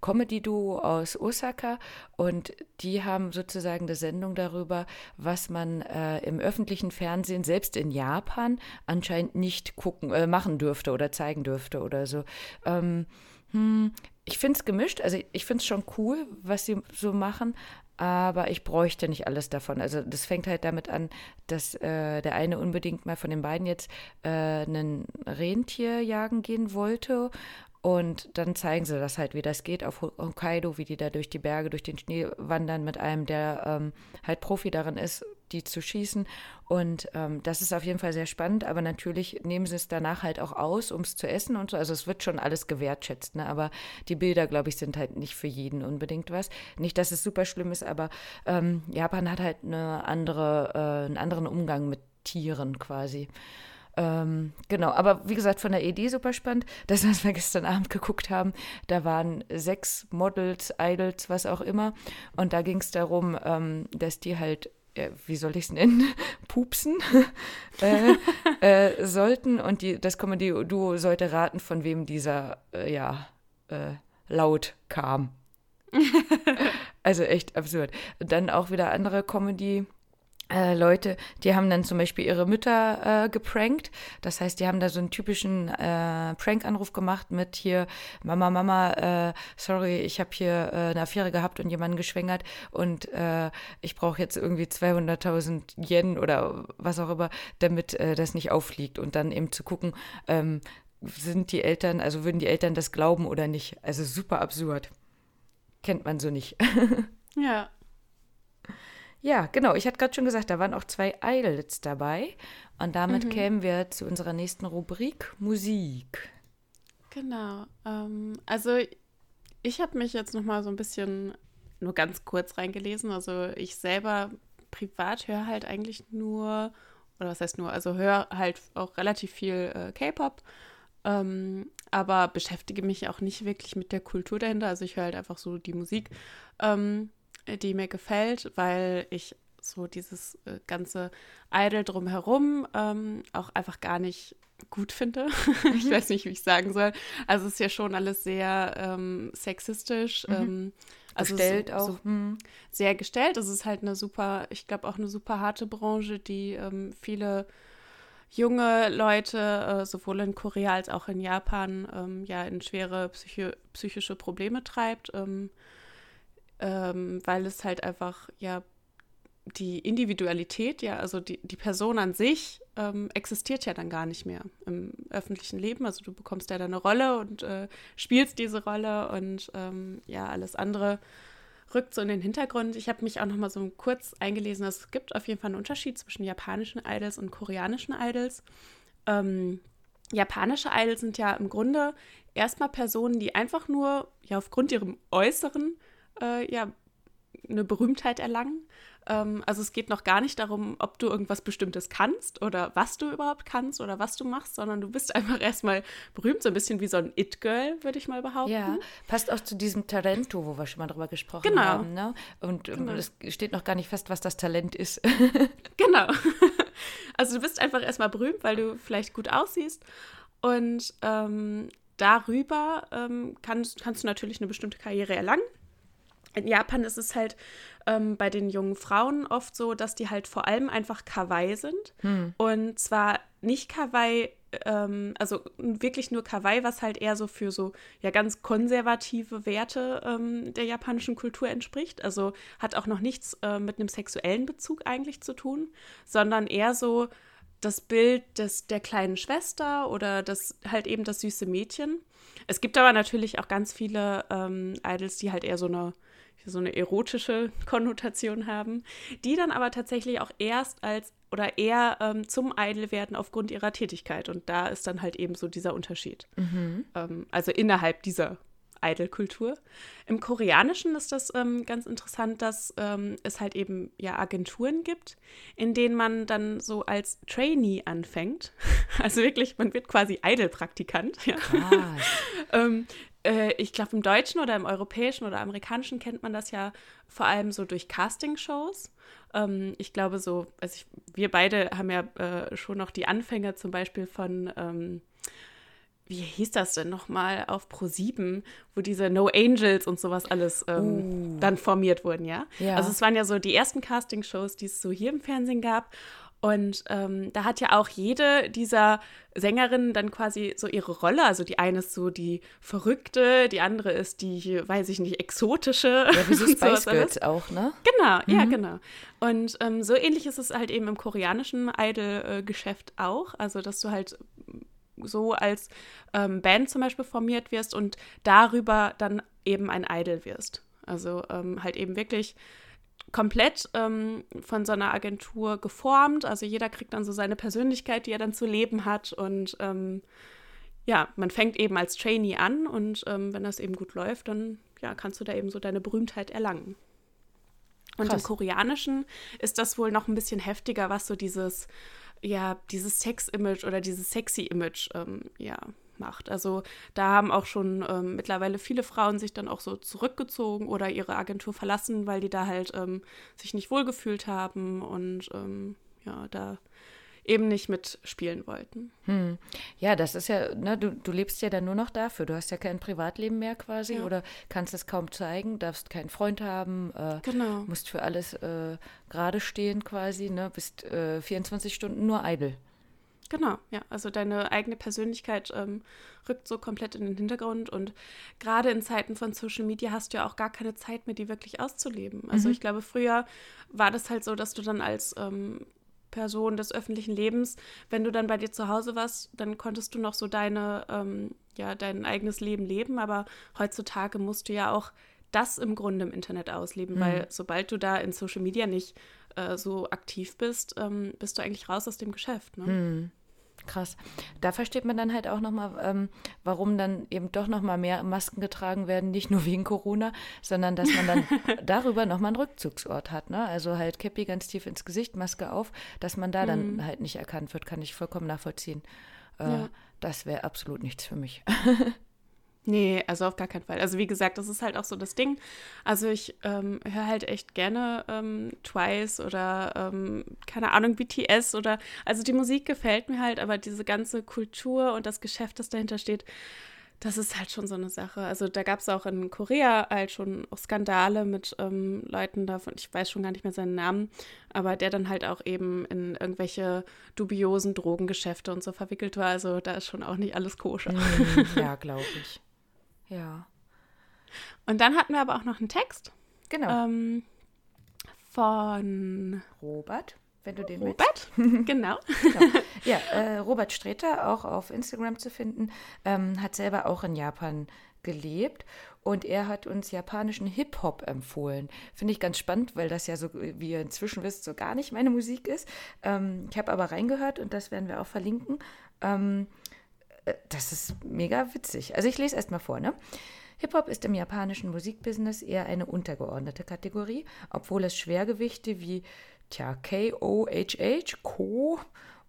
Comedy-Duo aus Osaka und die haben sozusagen eine Sendung darüber, was man äh, im öffentlichen Fernsehen, selbst in Japan, anscheinend nicht gucken, äh, machen dürfte oder zeigen dürfte oder so. Ähm, hm, ich finde es gemischt, also ich finde es schon cool, was sie so machen, aber ich bräuchte nicht alles davon. Also das fängt halt damit an, dass äh, der eine unbedingt mal von den beiden jetzt äh, einen Rentier jagen gehen wollte. Und dann zeigen sie das halt, wie das geht auf Ho- Hokkaido, wie die da durch die Berge, durch den Schnee wandern mit einem, der ähm, halt Profi darin ist, die zu schießen. Und ähm, das ist auf jeden Fall sehr spannend, aber natürlich nehmen sie es danach halt auch aus, um es zu essen und so. Also es wird schon alles gewertschätzt, ne? aber die Bilder, glaube ich, sind halt nicht für jeden unbedingt was. Nicht, dass es super schlimm ist, aber ähm, Japan hat halt eine andere, äh, einen anderen Umgang mit Tieren quasi. Ähm, genau, aber wie gesagt, von der Idee super spannend. Das, was wir gestern Abend geguckt haben, da waren sechs Models, Idols, was auch immer. Und da ging es darum, ähm, dass die halt, äh, wie soll ich es nennen, pupsen äh, äh, sollten. Und die, das Comedy-Duo sollte raten, von wem dieser, äh, ja, äh, Laut kam. also echt absurd. Und dann auch wieder andere Comedy- äh, Leute, die haben dann zum Beispiel ihre Mütter äh, geprankt. Das heißt, die haben da so einen typischen äh, Prank-Anruf gemacht mit hier, Mama, Mama, äh, sorry, ich habe hier äh, eine Affäre gehabt und jemanden geschwängert und äh, ich brauche jetzt irgendwie 200.000 Yen oder was auch immer, damit das nicht auffliegt. Und dann eben zu gucken, ähm, sind die Eltern, also würden die Eltern das glauben oder nicht. Also super absurd. Kennt man so nicht. Ja. Ja, genau. Ich hatte gerade schon gesagt, da waren auch zwei Idols dabei. Und damit Mhm. kämen wir zu unserer nächsten Rubrik Musik. Genau. Ähm, also ich habe mich jetzt noch mal so ein bisschen nur ganz kurz reingelesen. Also ich selber privat höre halt eigentlich nur, oder was heißt nur, also höre halt auch relativ viel äh, K-Pop, ähm, aber beschäftige mich auch nicht wirklich mit der Kultur dahinter. Also ich höre halt einfach so die Musik, ähm, die mir gefällt, weil ich so dieses äh, ganze Idol drumherum ähm, auch einfach gar nicht gut finde. ich weiß nicht, wie ich sagen soll. Also es ist ja schon alles sehr ähm, sexistisch. Mhm. Ähm, also Gestellt so, auch. So hm. sehr gestellt. Es ist halt eine super, ich glaube auch eine super harte Branche, die ähm, viele junge Leute, äh, sowohl in Korea als auch in Japan, ähm, ja in schwere psychi psychische Probleme treibt, ähm, weil es halt einfach ja die Individualität, ja, also die, die Person an sich ähm, existiert ja dann gar nicht mehr im öffentlichen Leben. Also du bekommst ja dann eine Rolle und äh, spielst diese Rolle und ähm, ja, alles andere rückt so in den Hintergrund. Ich habe mich auch noch mal so kurz eingelesen, es gibt auf jeden Fall einen Unterschied zwischen japanischen Idols und koreanischen Idols. Ähm, japanische Idols sind ja im Grunde erstmal Personen, die einfach nur ja aufgrund ihrem Äußeren äh, ja eine Berühmtheit erlangen. Ähm, also es geht noch gar nicht darum, ob du irgendwas Bestimmtes kannst oder was du überhaupt kannst oder was du machst, sondern du bist einfach erstmal berühmt, so ein bisschen wie so ein It-Girl, würde ich mal behaupten. Ja, passt auch zu diesem Talento, wo wir schon mal drüber gesprochen Genau. haben. Ne? Und Genau. es steht noch gar nicht fest, was das Talent ist. Genau. Also du bist einfach erstmal berühmt, weil du vielleicht gut aussiehst. Und ähm, darüber ähm, kannst, kannst du natürlich eine bestimmte Karriere erlangen. In Japan ist es halt ähm, bei den jungen Frauen oft so, dass die halt vor allem einfach Kawaii sind. Und zwar nicht Kawaii, ähm, also wirklich nur Kawaii, was halt eher so für so ja ganz konservative Werte ähm, der japanischen Kultur entspricht. Also hat auch noch nichts äh, mit einem sexuellen Bezug eigentlich zu tun, sondern eher so das Bild des, der kleinen Schwester oder das halt eben das süße Mädchen. Es gibt aber natürlich auch ganz viele ähm, Idols, die halt eher so eine, so eine erotische Konnotation haben, die dann aber tatsächlich auch erst als oder eher ähm, zum Idol werden aufgrund ihrer Tätigkeit. Und da ist dann halt eben so dieser Unterschied. Ähm, also innerhalb dieser Idol-Kultur. Im Koreanischen ist das ähm, ganz interessant, dass ähm, es halt eben ja Agenturen gibt, in denen man dann so als Trainee anfängt. Also wirklich, man wird quasi Idol-Praktikant. Ja. Äh, ich glaube, im Deutschen oder im Europäischen oder Amerikanischen kennt man das ja vor allem so durch Castingshows. Ähm, ich glaube, so, also ich, wir beide haben ja äh, schon noch die Anfänge zum Beispiel von. Ähm, wie hieß das denn nochmal auf Pro7, wo diese No Angels und sowas alles ähm, dann formiert wurden, ja? Ja. Also es waren ja so die ersten Castingshows, die es so hier im Fernsehen gab. Und ähm, da hat ja auch jede dieser Sängerinnen dann quasi so ihre Rolle. Also die eine ist so die Verrückte, die andere ist die, weiß ich nicht, exotische. Ja, wie so Spice. Girls auch, ne? Genau, ja, genau. Und ähm, so ähnlich ist es halt eben im koreanischen Idol-Geschäft auch. Also, dass du halt so als ähm, Band zum Beispiel formiert wirst und darüber dann eben ein Idol wirst. Also ähm, halt eben wirklich komplett ähm, von so einer Agentur geformt. Also jeder kriegt dann so seine Persönlichkeit, die er dann zu leben hat. Und ähm, ja, man fängt eben als Trainee an und ähm, wenn das eben gut läuft, dann ja, kannst du da eben so deine Berühmtheit erlangen. Und im Krass. Koreanischen ist das wohl noch ein bisschen heftiger, was so dieses, ja, dieses Sex-Image oder dieses Sexy-Image, ähm, ja, macht. Also da haben auch schon ähm, mittlerweile viele Frauen sich dann auch so zurückgezogen oder ihre Agentur verlassen, weil die da halt ähm, sich nicht wohlgefühlt haben und ähm, ja, da eben nicht mitspielen wollten. Hm. Ja, das ist ja, ne, du, du lebst ja dann nur noch dafür. Du hast ja kein Privatleben mehr quasi Ja. oder kannst es kaum zeigen, darfst keinen Freund haben, äh, Genau. musst für alles äh, gerade stehen quasi, ne, bist äh, 24 Stunden nur idle. Genau, ja. Also deine eigene Persönlichkeit ähm, rückt so komplett in den Hintergrund und gerade in Zeiten von Social Media hast du ja auch gar keine Zeit mehr, die wirklich auszuleben. Also ich glaube, früher war das halt so, dass du dann als ähm, Person des öffentlichen Lebens, wenn du dann bei dir zu Hause warst, dann konntest du noch so deine, ähm, ja, dein eigenes Leben leben, aber heutzutage musst du ja auch das im Grunde im Internet ausleben, weil sobald du da in Social Media nicht äh, so aktiv bist, ähm, bist du eigentlich raus aus dem Geschäft. Ne? Krass. Da versteht man dann halt auch nochmal, ähm, warum dann eben doch nochmal mehr Masken getragen werden, nicht nur wegen Corona, sondern dass man dann darüber nochmal einen Rückzugsort hat. Ne? Also halt Käppi ganz tief ins Gesicht, Maske auf, dass man da dann halt nicht erkannt wird, kann ich vollkommen nachvollziehen. Äh, Ja. Das wäre absolut nichts für mich. Nee, also auf gar keinen Fall. Also wie gesagt, das ist halt auch so das Ding. Also ich ähm, höre halt echt gerne ähm, Twice oder ähm, keine Ahnung, BTS oder also die Musik gefällt mir halt, aber diese ganze Kultur und das Geschäft, das dahinter steht, das ist halt schon so eine Sache. Also da gab es auch in Korea halt schon auch Skandale mit ähm, Leuten davon, ich weiß schon gar nicht mehr seinen Namen, aber der dann halt auch eben in irgendwelche dubiosen Drogengeschäfte und so verwickelt war. Also da ist schon auch nicht alles koscher. Hm, ja, glaube ich. Ja. Und dann hatten wir aber auch noch einen Text Genau. ähm, von Robert? wenn du den Robert, genau. genau. Ja, äh, Robert Streter, auch auf Instagram zu finden, ähm, hat selber auch in Japan gelebt und er hat uns japanischen Hip-Hop empfohlen. Finde ich ganz spannend, weil das ja so, wie ihr inzwischen wisst, so gar nicht meine Musik ist. Ähm, ich habe aber reingehört und das werden wir auch verlinken. Ähm, äh, das ist mega witzig. Also ich lese erstmal vor, ne? Hip-Hop ist im japanischen Musikbusiness eher eine untergeordnete Kategorie, obwohl es Schwergewichte wie tja, K-O-H-H, Ko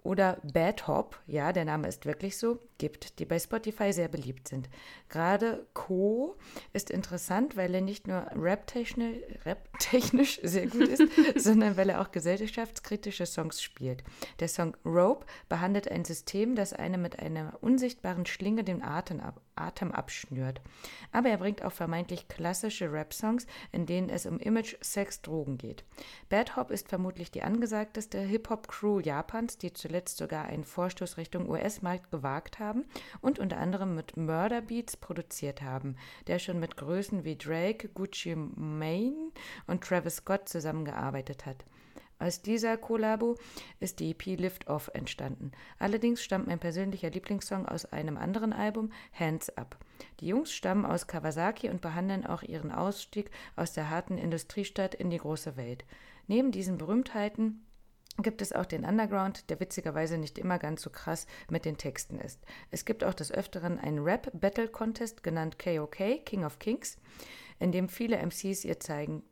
oder Bad Hop, ja, der Name ist wirklich so, gibt, die bei Spotify sehr beliebt sind. Gerade Co ist interessant, weil er nicht nur rap-technisch Rap sehr gut ist, sondern weil er auch gesellschaftskritische Songs spielt. Der Song Rope behandelt ein System, das einem mit einer unsichtbaren Schlinge den Atem, ab, Atem abschnürt. Aber er bringt auch vermeintlich klassische Rap-Songs, in denen es um Image, Sex, Drogen geht. Bad Hop ist vermutlich die angesagteste Hip-Hop-Crew Japans, die zuletzt sogar einen Vorstoß Richtung US-Markt gewagt haben haben und unter anderem mit Murder Beats produziert haben, der schon mit Größen wie Drake, Gucci Mane und Travis Scott zusammengearbeitet hat. Aus dieser Kollabo ist die EP Lift Off entstanden. Allerdings stammt mein persönlicher Lieblingssong aus einem anderen Album, Hands Up. Die Jungs stammen aus Kawasaki und behandeln auch ihren Ausstieg aus der harten Industriestadt in die große Welt. Neben diesen Berühmtheiten gibt es auch den Underground, der witzigerweise nicht immer ganz so krass mit den Texten ist. Es gibt auch des Öfteren einen Rap-Battle-Contest genannt KOK, King of Kings, in dem viele MCs ihr zeigen,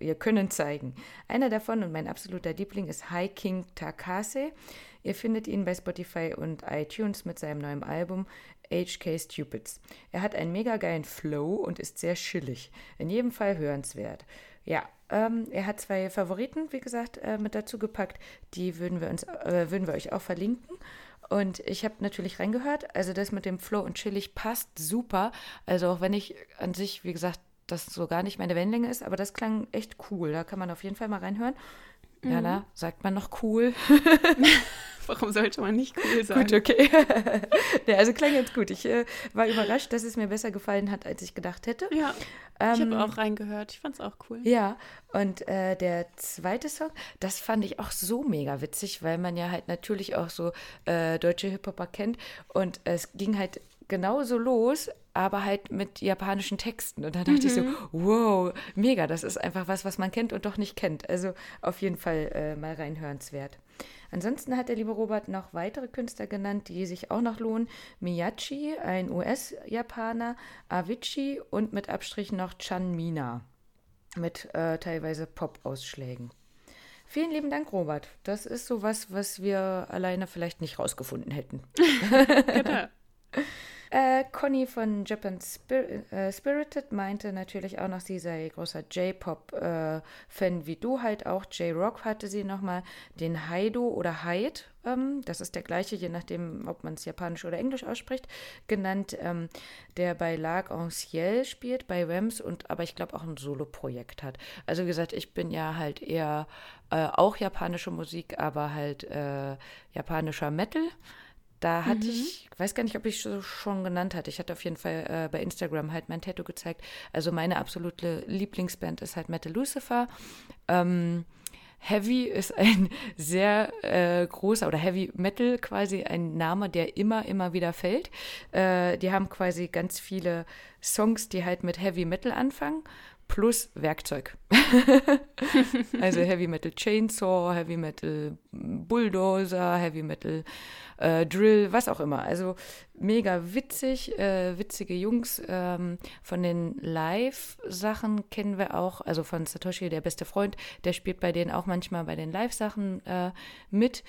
ihr Können zeigen. Einer davon und mein absoluter Liebling ist High King Takase. Ihr findet ihn bei Spotify und iTunes mit seinem neuen Album HK Stupids. Er hat einen mega geilen Flow und ist sehr chillig. In jedem Fall hörenswert. Ja, ähm, er hat zwei Favoriten, wie gesagt, äh, mit dazu gepackt. Die würden wir uns, äh, würden wir euch auch verlinken. Und ich habe natürlich reingehört. Also das mit dem Flow und chillig passt super. Also auch wenn ich an sich, wie gesagt, das so gar nicht meine Wellenlänge ist, aber das klang echt cool. Da kann man auf jeden Fall mal reinhören. Mhm. Jana, sagt man noch cool? Warum sollte man nicht cool sein? Gut, okay. ja, also klang jetzt gut. Ich äh, war überrascht, dass es mir besser gefallen hat, als ich gedacht hätte. Ja. Ähm, ich habe auch reingehört. Ich fand es auch cool. Ja, und äh, der zweite Song, das fand ich auch so mega witzig, weil man ja halt natürlich auch so äh, deutsche Hip-Hopper kennt. Und es ging halt genauso los, aber halt mit japanischen Texten. Und da dachte mhm. ich so, mhm. wow, mega, das ist einfach was, was man kennt und doch nicht kennt. Also auf jeden Fall äh, mal reinhörenswert. Ansonsten hat der liebe Robert noch weitere Künstler genannt, die sich auch noch lohnen. Miyachi, ein US-Japaner, Avicii und mit Abstrichen noch Chanmina mit äh, teilweise Pop-Ausschlägen. Vielen lieben Dank, Robert. Das ist sowas, was wir alleine vielleicht nicht rausgefunden hätten. genau. Äh, Conny von Japan Spir äh, Spirited meinte natürlich auch noch, sie sei großer J-Pop-Fan äh, wie du halt auch. J-Rock hatte sie nochmal den Haido oder Hyde, ähm, das ist der gleiche, je nachdem, ob man es japanisch oder englisch ausspricht, genannt, ähm, der bei Lark en Ciel spielt, bei Rams und aber ich glaube auch ein Solo-Projekt hat. Also wie gesagt, ich bin ja halt eher äh, auch japanische Musik, aber halt äh, japanischer Metal. Da hatte mhm. ich, weiß gar nicht, ob ich es schon genannt hatte. Ich hatte auf jeden Fall äh, bei Instagram halt mein Tattoo gezeigt. Also meine absolute Lieblingsband ist halt Metal Lucifer. Ähm, Heavy ist ein sehr äh, großer oder Heavy Metal quasi ein Name, der immer, immer wieder fällt. Äh, die haben quasi ganz viele Songs, die halt mit Heavy Metal anfangen plus Werkzeug. also Heavy Metal Chainsaw, Heavy Metal Bulldozer, Heavy Metal äh, Drill, was auch immer. Also mega witzig, äh, witzige Jungs. Ähm, von den Live-Sachen kennen wir auch, also von Satoshi, der beste Freund, der spielt bei denen auch manchmal bei den Live-Sachen äh, mit.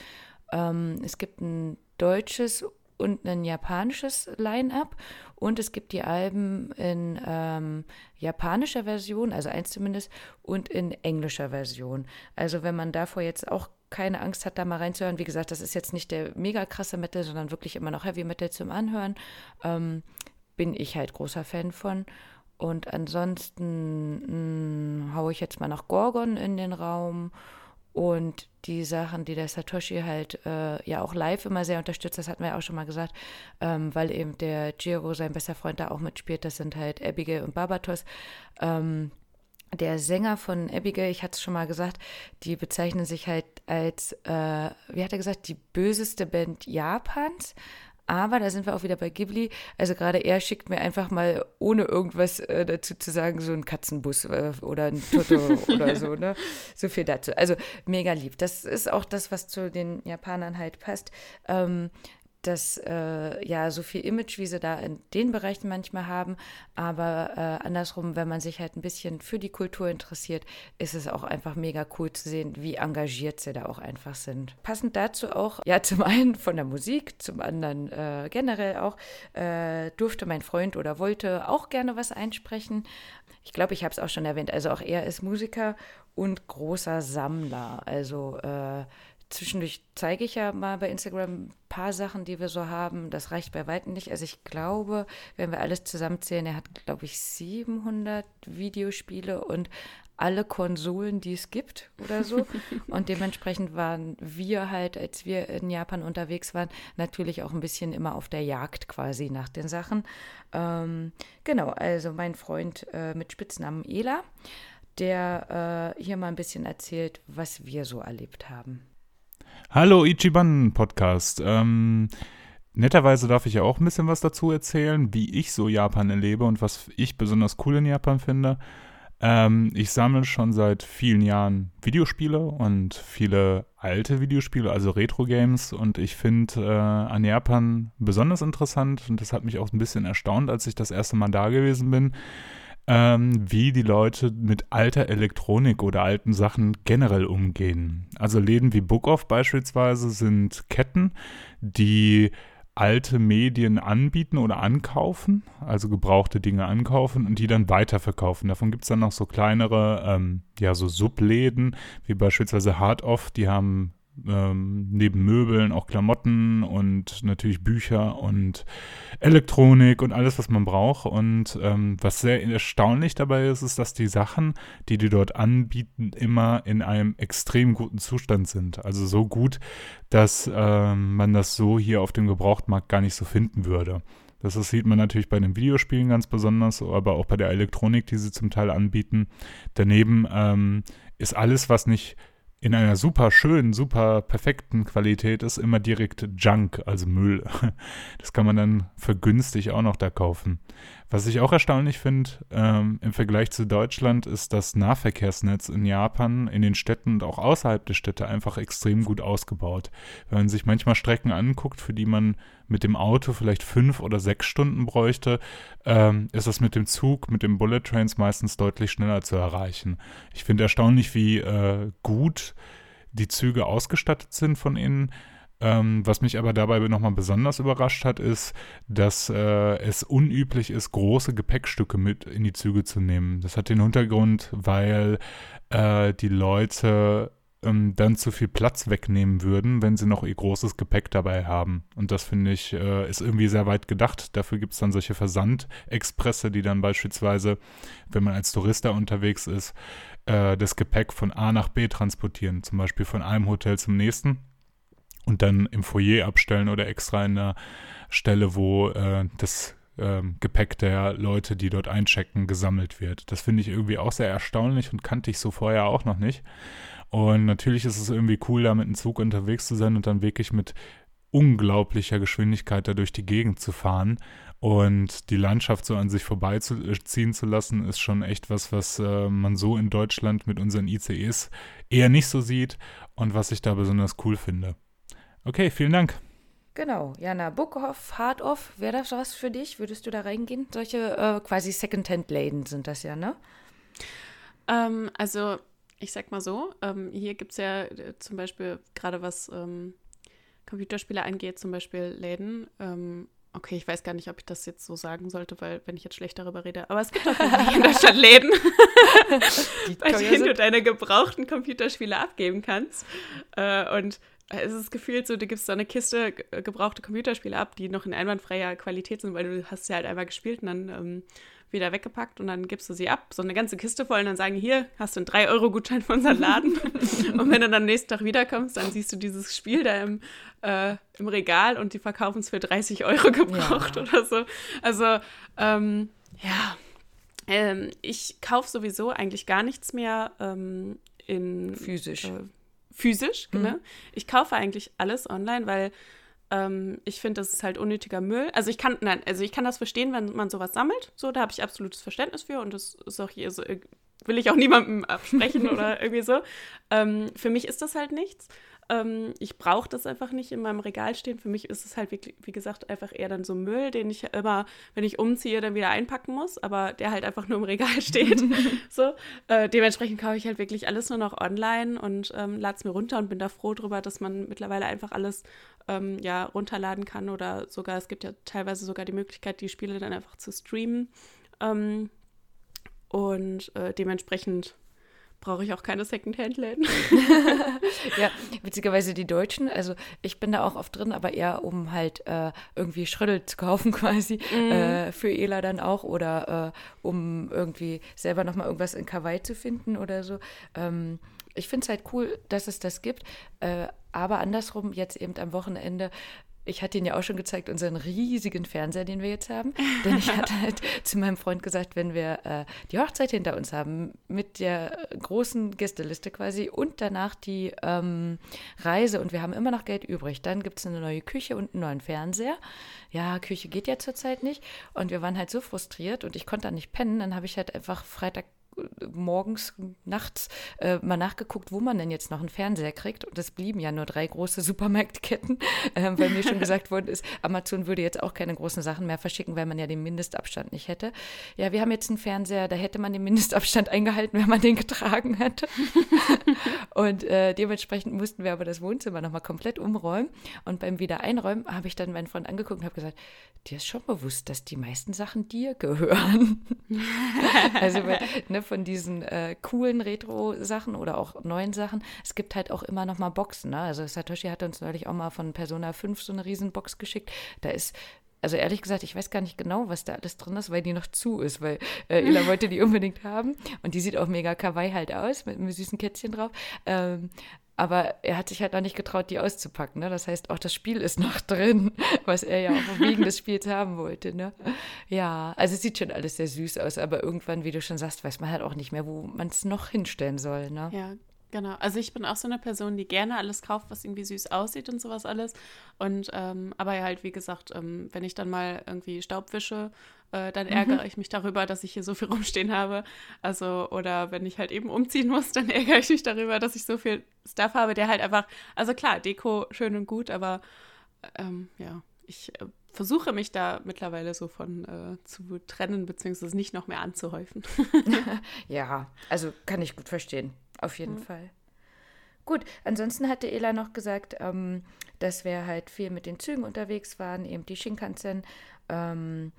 Ähm, es gibt ein deutsches und ein japanisches Line-up und es gibt die Alben in ähm, japanischer Version, also eins zumindest, und in englischer Version. Also wenn man davor jetzt auch keine Angst hat, da mal reinzuhören, wie gesagt, das ist jetzt nicht der mega krasse Metal, sondern wirklich immer noch Heavy Metal zum Anhören, ähm, bin ich halt großer Fan von. Und ansonsten mh, mm, haue ich jetzt mal noch Gorgon in den Raum und die Sachen, die der Satoshi halt äh, ja auch live immer sehr unterstützt, das hatten wir ja auch schon mal gesagt, ähm, weil eben der Giro, sein bester Freund, da auch mitspielt. Das sind halt Abigail und Barbatos. Ähm, der Sänger von Abigail, ich hatte es schon mal gesagt, die bezeichnen sich halt als, äh, wie hat er gesagt, die böseste Band Japans. Aber da sind wir auch wieder bei Ghibli. Also gerade er schickt mir einfach mal, ohne irgendwas äh, dazu zu sagen, so einen Katzenbus äh, oder ein Toto oder so, ne? So viel dazu. Also mega lieb. Das ist auch das, was zu den Japanern halt passt. Ähm, dass äh, ja so viel Image, wie sie da in den Bereichen manchmal haben, aber äh, andersrum, wenn man sich halt ein bisschen für die Kultur interessiert, ist es auch einfach mega cool zu sehen, wie engagiert sie da auch einfach sind. Passend dazu auch, ja, zum einen von der Musik, zum anderen äh, generell auch, äh, durfte mein Freund oder wollte auch gerne was einsprechen. Ich glaube, ich habe es auch schon erwähnt, also auch er ist Musiker und großer Sammler. Also äh, Zwischendurch zeige ich ja mal bei Instagram ein paar Sachen, die wir so haben. Das reicht bei weitem nicht. Also ich glaube, wenn wir alles zusammenzählen, er hat, glaube ich, 700 Videospiele und alle Konsolen, die es gibt oder so. Und dementsprechend waren wir halt, als wir in Japan unterwegs waren, natürlich auch ein bisschen immer auf der Jagd quasi nach den Sachen. Ähm, genau, also mein Freund äh, mit Spitznamen Ela, der äh, hier mal ein bisschen erzählt, was wir so erlebt haben. Hallo Ichiban Podcast. Ähm, netterweise darf ich ja auch ein bisschen was dazu erzählen, wie ich so Japan erlebe und was ich besonders cool in Japan finde. Ähm, ich sammle schon seit vielen Jahren Videospiele und viele alte Videospiele, also Retro-Games. Und ich finde äh, an Japan besonders interessant und das hat mich auch ein bisschen erstaunt, als ich das erste Mal da gewesen bin ähm, wie die Leute mit alter Elektronik oder alten Sachen generell umgehen. Also Läden wie Book Off beispielsweise sind Ketten, die alte Medien anbieten oder ankaufen, also gebrauchte Dinge ankaufen und die dann weiterverkaufen. Davon gibt es dann noch so kleinere, ähm, ja, so Subläden, wie beispielsweise Hard Off, die haben ähm, neben Möbeln auch Klamotten und natürlich Bücher und Elektronik und alles, was man braucht. Und ähm, was sehr erstaunlich dabei ist, ist, dass die Sachen, die die dort anbieten, immer in einem extrem guten Zustand sind. Also so gut, dass ähm, man das so hier auf dem Gebrauchtmarkt gar nicht so finden würde. Das, das sieht man natürlich bei den Videospielen ganz besonders, aber auch bei der Elektronik, die sie zum Teil anbieten. Daneben ähm, ist alles, was nicht in einer super schönen, super perfekten Qualität ist immer direkt Junk, also Müll. Das kann man dann vergünstigt auch noch da kaufen. Was ich auch erstaunlich finde ähm, im Vergleich zu Deutschland ist das Nahverkehrsnetz in Japan, in den Städten und auch außerhalb der Städte einfach extrem gut ausgebaut. Wenn man sich manchmal Strecken anguckt, für die man mit dem Auto vielleicht fünf oder sechs Stunden bräuchte, ähm, ist das mit dem Zug, mit den Bullet Trains meistens deutlich schneller zu erreichen. Ich finde erstaunlich, wie äh, gut die Züge ausgestattet sind von innen. Ähm, was mich aber dabei nochmal besonders überrascht hat, ist, dass äh, es unüblich ist, große Gepäckstücke mit in die Züge zu nehmen. Das hat den Hintergrund, weil äh, die Leute ähm, dann zu viel Platz wegnehmen würden, wenn sie noch ihr großes Gepäck dabei haben. Und das finde ich, äh, ist irgendwie sehr weit gedacht. Dafür gibt es dann solche Versandexpresse, die dann beispielsweise, wenn man als Tourist da unterwegs ist, äh, das Gepäck von A nach B transportieren, zum Beispiel von einem Hotel zum nächsten und dann im Foyer abstellen oder extra in einer Stelle, wo äh, das äh, Gepäck der Leute, die dort einchecken, gesammelt wird. Das finde ich irgendwie auch sehr erstaunlich und kannte ich so vorher auch noch nicht. Und natürlich ist es irgendwie cool, da mit einem Zug unterwegs zu sein und dann wirklich mit unglaublicher Geschwindigkeit da durch die Gegend zu fahren und die Landschaft so an sich vorbeiziehen zu lassen, ist schon echt was, was äh, man so in Deutschland mit unseren ICEs eher nicht so sieht und was ich da besonders cool finde. Okay, vielen Dank. Genau, Jana, Bookhoff, Hard-Off, wäre das was für dich? Würdest du da reingehen? Solche äh, quasi Second-Hand-Läden sind das ja, ne? Ähm, also, ich sag mal so, ähm, hier gibt es ja äh, zum Beispiel gerade was ähm, Computerspiele angeht, zum Beispiel Läden. Ähm, okay, ich weiß gar nicht, ob ich das jetzt so sagen sollte, weil wenn ich jetzt schlecht darüber rede, aber es gibt auch in Deutschland Läden, bei denen du deine gebrauchten Computerspiele abgeben kannst. Äh, und es ist gefühlt so, du gibst so eine Kiste gebrauchte Computerspiele ab, die noch in einwandfreier Qualität sind, weil du hast sie halt einmal gespielt und dann ähm, wieder weggepackt und dann gibst du sie ab, so eine ganze Kiste voll und dann sagen, hier, hast du einen 3-Euro-Gutschein von unserem Laden. und wenn du dann am nächsten Tag wiederkommst, dann siehst du dieses Spiel da im, äh, im Regal und die verkaufen es für 30 Euro gebraucht ja. oder so. Also, ähm, ja, Ähm, ich kaufe sowieso eigentlich gar nichts mehr ähm, in Physisch. Äh, physisch, Mhm. genau. Ich kaufe eigentlich alles online, weil ähm, ich finde, das ist halt unnötiger Müll. Also ich kann, nein, also ich kann das verstehen, wenn man sowas sammelt. So, da habe ich absolutes Verständnis für und das ist auch hier so, äh, will ich auch niemandem absprechen oder irgendwie so. Ähm, für mich ist das halt nichts. Ähm, ich brauche das einfach nicht in meinem Regal stehen. Für mich ist es halt, wie, wie gesagt, einfach eher dann so Müll, den ich immer, wenn ich umziehe, dann wieder einpacken muss, aber der halt einfach nur im Regal steht. so. Äh, dementsprechend kaufe ich halt wirklich alles nur noch online und ähm, lade es mir runter und bin da froh drüber, dass man mittlerweile einfach alles ähm, ja, runterladen kann oder sogar, es gibt ja teilweise sogar die Möglichkeit, die Spiele dann einfach zu streamen. Ähm, und äh, dementsprechend brauche ich auch keine Secondhand-Läden. Ja, witzigerweise die Deutschen, also ich bin da auch oft drin, aber eher um halt äh, irgendwie Schrödel zu kaufen quasi, äh, für Ela dann auch oder äh, um irgendwie selber nochmal irgendwas in Kawaii zu finden oder so. Ähm, ich finde es halt cool, dass es das gibt, äh, aber andersrum jetzt eben am Wochenende ich hatte ihn ja auch schon gezeigt, unseren riesigen Fernseher, den wir jetzt haben. Denn ich hatte halt zu meinem Freund gesagt, wenn wir äh, die Hochzeit hinter uns haben, mit der großen Gästeliste quasi und danach die ähm, Reise und wir haben immer noch Geld übrig, dann gibt es eine neue Küche und einen neuen Fernseher. Ja, Küche geht ja zurzeit nicht. Und wir waren halt so frustriert und ich konnte da nicht pennen. Dann habe ich halt einfach Freitag morgens, nachts äh, mal nachgeguckt, wo man denn jetzt noch einen Fernseher kriegt. Und es blieben ja nur drei große Supermarktketten, äh, weil mir schon gesagt worden ist, Amazon würde jetzt auch keine großen Sachen mehr verschicken, weil man ja den Mindestabstand nicht hätte. Ja, wir haben jetzt einen Fernseher, da hätte man den Mindestabstand eingehalten, wenn man den getragen hätte. und äh, dementsprechend mussten wir aber das Wohnzimmer nochmal komplett umräumen. Und beim Wiedereinräumen habe ich dann meinen Freund angeguckt und habe gesagt, dir ist schon bewusst, dass die meisten Sachen dir gehören. also weil, ne, von diesen äh, coolen Retro-Sachen oder auch neuen Sachen, es gibt halt auch immer noch mal Boxen. Ne? Also Satoshi hat uns neulich auch mal von Persona 5 so eine Riesenbox geschickt. Da ist also ehrlich gesagt, ich weiß gar nicht genau, was da alles drin ist, weil die noch zu ist, weil äh, Ella wollte die unbedingt haben und die sieht auch mega kawaii halt aus, mit einem süßen Kätzchen drauf. Ähm, aber er hat sich halt noch nicht getraut, die auszupacken. Ne? Das heißt, auch das Spiel ist noch drin, was er ja auch wegen des Spiels haben wollte. Ne? Ja, also es sieht schon alles sehr süß aus, aber irgendwann, wie du schon sagst, weiß man halt auch nicht mehr, wo man es noch hinstellen soll. Ne? Ja, genau. Also ich bin auch so eine Person, die gerne alles kauft, was irgendwie süß aussieht und sowas alles. Und ähm, aber halt, wie gesagt, ähm, wenn ich dann mal irgendwie Staub wische, äh, dann ärgere ich mich darüber, dass ich hier so viel rumstehen habe. Also, oder wenn ich halt eben umziehen muss, dann ärgere ich mich darüber, dass ich so viel Stuff habe, der halt einfach, also klar, Deko schön und gut, aber ähm, ja, ich äh, versuche mich da mittlerweile so von äh, zu trennen, beziehungsweise nicht noch mehr anzuhäufen. Ja, also kann ich gut verstehen. Auf jeden Fall. Gut, ansonsten hatte Ela noch gesagt, ähm, dass wir halt viel mit den Zügen unterwegs waren, eben die Shinkansen. Ähm,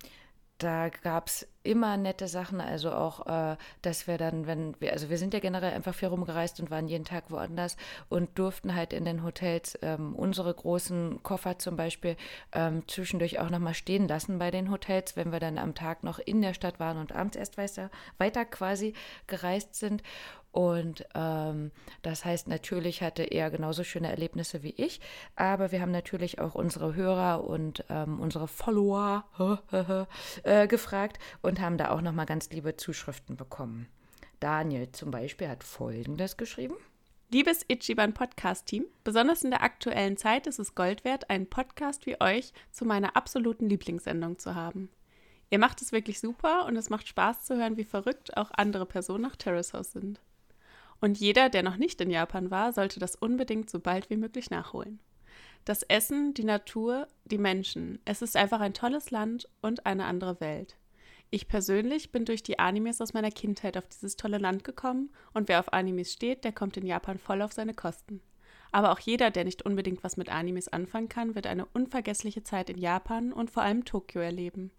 da gab es immer nette Sachen, also auch, äh, dass wir dann, wenn wir, also wir sind ja generell einfach viel rumgereist und waren jeden Tag woanders und durften halt in den Hotels ähm, unsere großen Koffer zum Beispiel ähm, zwischendurch auch nochmal stehen lassen bei den Hotels, wenn wir dann am Tag noch in der Stadt waren und abends erst weiter, weiter quasi gereist sind. Und ähm, das heißt, natürlich hatte er genauso schöne Erlebnisse wie ich, aber wir haben natürlich auch unsere Hörer und ähm, unsere Follower äh, gefragt und haben da auch nochmal ganz liebe Zuschriften bekommen. Daniel zum Beispiel hat Folgendes geschrieben. Liebes Ichiban Podcast-Team, besonders in der aktuellen Zeit ist es Gold wert, einen Podcast wie euch zu meiner absoluten Lieblingssendung zu haben. Ihr macht es wirklich super und es macht Spaß zu hören, wie verrückt auch andere Personen nach Terrace House sind. Und jeder, der noch nicht in Japan war, sollte das unbedingt so bald wie möglich nachholen. Das Essen, die Natur, die Menschen. Es ist einfach ein tolles Land und eine andere Welt. Ich persönlich bin durch die Animes aus meiner Kindheit auf dieses tolle Land gekommen und wer auf Animes steht, der kommt in Japan voll auf seine Kosten. Aber auch jeder, der nicht unbedingt was mit Animes anfangen kann, wird eine unvergessliche Zeit in Japan und vor allem Tokio erleben.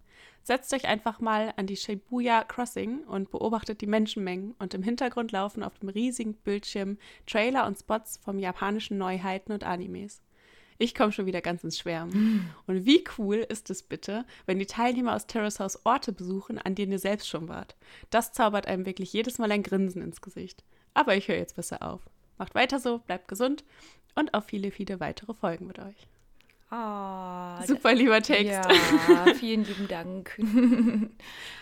Setzt euch einfach mal an die Shibuya Crossing und beobachtet die Menschenmengen und im Hintergrund laufen auf dem riesigen Bildschirm Trailer und Spots vom japanischen Neuheiten und Animes. Ich komme schon wieder ganz ins Schwärmen. Und wie cool ist es bitte, wenn die Teilnehmer aus Terrace House Orte besuchen, an denen ihr selbst schon wart. Das zaubert einem wirklich jedes Mal ein Grinsen ins Gesicht. Aber ich höre jetzt besser auf. Macht weiter so, bleibt gesund und auf viele, viele weitere Folgen mit euch. Ah, Super lieber Text. Ja, vielen lieben Dank.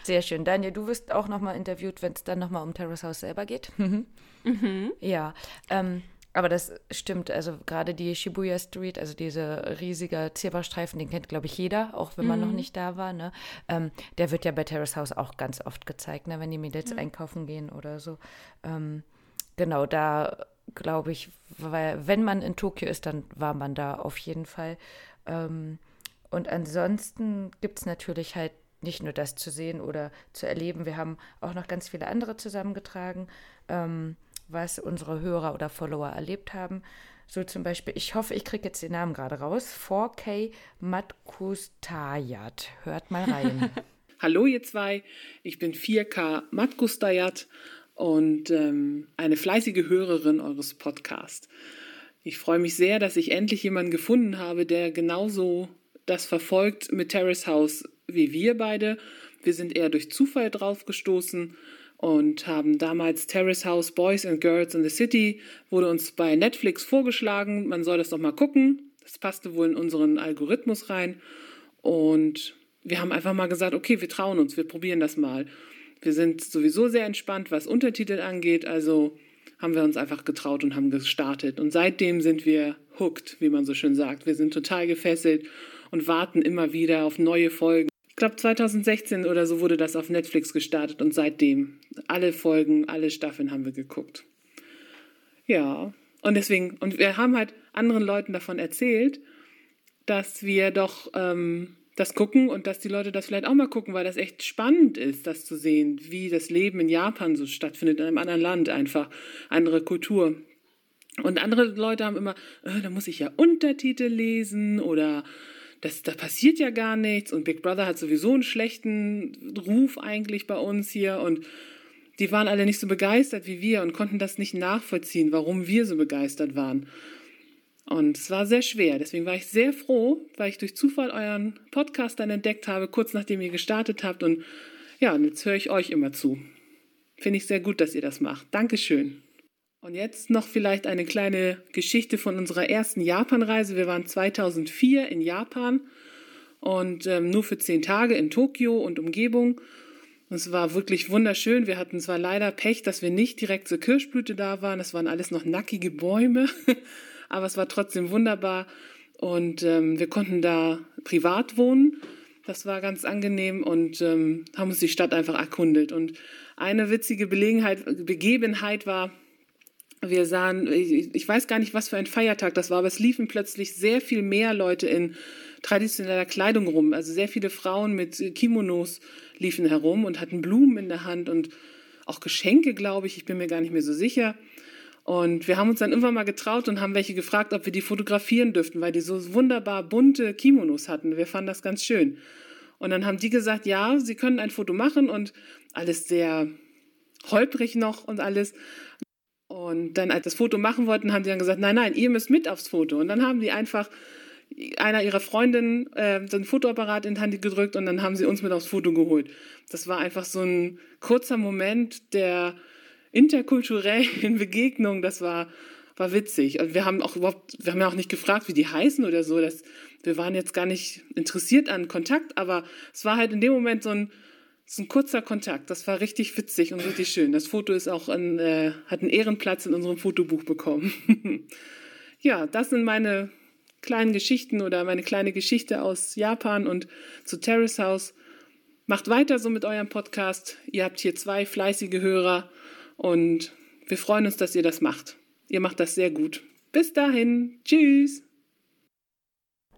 Sehr schön. Daniel, du wirst auch nochmal interviewt, wenn es dann nochmal um Terrace House selber geht. Mhm. Ja, ähm, aber das stimmt. Also gerade die Shibuya Street, also dieser riesige Zebrastreifen, den kennt, glaube ich, jeder, auch wenn man noch nicht da war. Ne? Ähm, der wird ja bei Terrace House auch ganz oft gezeigt, ne? wenn die Mädels einkaufen gehen oder so. Ähm, genau, da glaube ich, weil, wenn man in Tokio ist, dann war man da auf jeden Fall. Ähm, und ansonsten gibt es natürlich halt nicht nur das zu sehen oder zu erleben. Wir haben auch noch ganz viele andere zusammengetragen, ähm, was unsere Hörer oder Follower erlebt haben. So zum Beispiel, ich hoffe, ich kriege jetzt den Namen gerade raus. 4K Matkustayat. Hört mal rein. Hallo ihr zwei, ich bin 4K Matkustayat und ähm, eine fleißige Hörerin eures Podcasts. Ich freue mich sehr, dass ich endlich jemanden gefunden habe, der genauso das verfolgt mit Terrace House wie wir beide. Wir sind eher durch Zufall drauf gestoßen und haben damals Terrace House Boys and Girls in the City wurde uns bei Netflix vorgeschlagen. Man soll das doch mal gucken. Das passte wohl in unseren Algorithmus rein und wir haben einfach mal gesagt, okay, wir trauen uns, wir probieren das mal. Wir sind sowieso sehr entspannt, was Untertitel angeht, also haben wir uns einfach getraut und haben gestartet. Und seitdem sind wir hooked, wie man so schön sagt. Wir sind total gefesselt und warten immer wieder auf neue Folgen. Ich glaube, 2016 oder so wurde das auf Netflix gestartet und seitdem alle Folgen, alle Staffeln haben wir geguckt. Ja, und deswegen, und wir haben halt anderen Leuten davon erzählt, dass wir doch ähm, das gucken und dass die Leute das vielleicht auch mal gucken, weil das echt spannend ist, das zu sehen, wie das Leben in Japan so stattfindet, in einem anderen Land einfach, andere Kultur. Und andere Leute haben immer, äh, da muss ich ja Untertitel lesen oder das, da passiert ja gar nichts und Big Brother hat sowieso einen schlechten Ruf eigentlich bei uns hier und die waren alle nicht so begeistert wie wir und konnten das nicht nachvollziehen, warum wir so begeistert waren. Und es war sehr schwer. Deswegen war ich sehr froh, weil ich durch Zufall euren Podcast dann entdeckt habe, kurz nachdem ihr gestartet habt. Und ja, jetzt höre ich euch immer zu. Finde ich sehr gut, dass ihr das macht. Dankeschön. Und jetzt noch vielleicht eine kleine Geschichte von unserer ersten Japanreise. Wir waren 2004 in Japan und ähm, nur für zehn Tage in Tokio und Umgebung. Es war wirklich wunderschön. Wir hatten zwar leider Pech, dass wir nicht direkt zur Kirschblüte da waren. Das waren alles noch nackige Bäume. aber es war trotzdem wunderbar und ähm, wir konnten da privat wohnen. Das war ganz angenehm und ähm, haben uns die Stadt einfach erkundet. Und eine witzige Belegenheit, Begebenheit war, wir sahen, ich, ich weiß gar nicht, was für ein Feiertag das war, aber es liefen plötzlich sehr viel mehr Leute in traditioneller Kleidung rum. Also sehr viele Frauen mit Kimonos liefen herum und hatten Blumen in der Hand und auch Geschenke, glaube ich. Ich bin mir gar nicht mehr so sicher. Und wir haben uns dann irgendwann mal getraut und haben welche gefragt, ob wir die fotografieren dürften, weil die so wunderbar bunte Kimonos hatten. Wir fanden das ganz schön. Und dann haben die gesagt, ja, sie können ein Foto machen und alles sehr holprig noch und alles. Und dann, als das Foto machen wollten, haben die dann gesagt, nein, nein, ihr müsst mit aufs Foto. Und dann haben die einfach einer ihrer Freundinnen äh, so Fotoapparat in die Hand gedrückt und dann haben sie uns mit aufs Foto geholt. Das war einfach so ein kurzer Moment, der interkulturellen Begegnung, das war, war witzig. Und wir haben auch überhaupt, wir haben ja auch nicht gefragt, wie die heißen oder so. Das, wir waren jetzt gar nicht interessiert an Kontakt, aber es war halt in dem Moment so ein, so ein kurzer Kontakt. Das war richtig witzig und richtig schön. Das Foto ist auch ein, äh, hat einen Ehrenplatz in unserem Fotobuch bekommen. ja, das sind meine kleinen Geschichten oder meine kleine Geschichte aus Japan und zu Terrace House. Macht weiter so mit eurem Podcast. Ihr habt hier zwei fleißige Hörer und wir freuen uns, dass ihr das macht. Ihr macht das sehr gut. Bis dahin. Tschüss.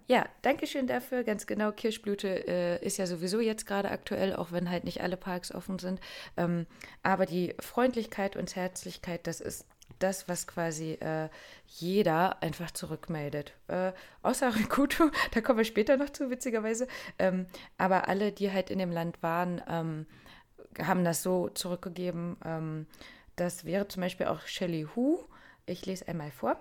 Ja, danke schön dafür. Ganz genau, Kirschblüte äh, ist ja sowieso jetzt gerade aktuell, auch wenn halt nicht alle Parks offen sind. Ähm, aber die Freundlichkeit und Herzlichkeit, das ist das, was quasi äh, jeder einfach zurückmeldet. Äh, außer Rikuto, da kommen wir später noch zu, witzigerweise. Ähm, aber alle, die halt in dem Land waren, ähm, haben das so zurückgegeben. Ähm, das wäre zum Beispiel auch Shelley Hu. Ich lese einmal vor.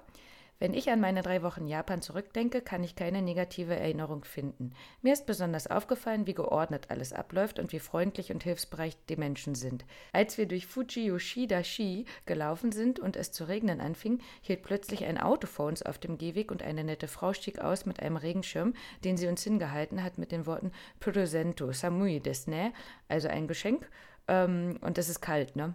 Wenn ich an meine drei Wochen Japan zurückdenke, kann ich keine negative Erinnerung finden. Mir ist besonders aufgefallen, wie geordnet alles abläuft und wie freundlich und hilfsbereit die Menschen sind. Als wir durch Fuji Yoshida Shi gelaufen sind und es zu regnen anfing, hielt plötzlich ein Auto vor uns auf dem Gehweg und eine nette Frau stieg aus mit einem Regenschirm, den sie uns hingehalten hat mit den Worten Presento, Samui des ne, also ein Geschenk, ähm, und es ist kalt, ne?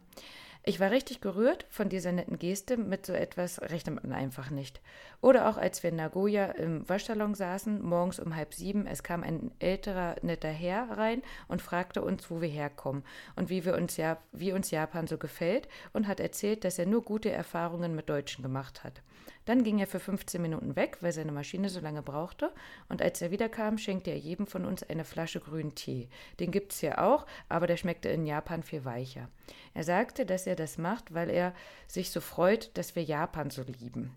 Ich war richtig gerührt von dieser netten Geste. Mit so etwas rechnet man einfach nicht. Oder auch als wir in Nagoya im Waschsalon saßen, morgens um halb sieben, es kam ein älterer, netter Herr rein und fragte uns, wo wir herkommen und wie, wir uns, ja, wie uns Japan so gefällt und hat erzählt, dass er nur gute Erfahrungen mit Deutschen gemacht hat. Dann ging er für 15 Minuten weg, weil seine Maschine so lange brauchte. Und als er wiederkam, schenkte er jedem von uns eine Flasche grünen Tee. Den gibt es hier auch, aber der schmeckte in Japan viel weicher. Er sagte, dass er das macht, weil er sich so freut, dass wir Japan so lieben.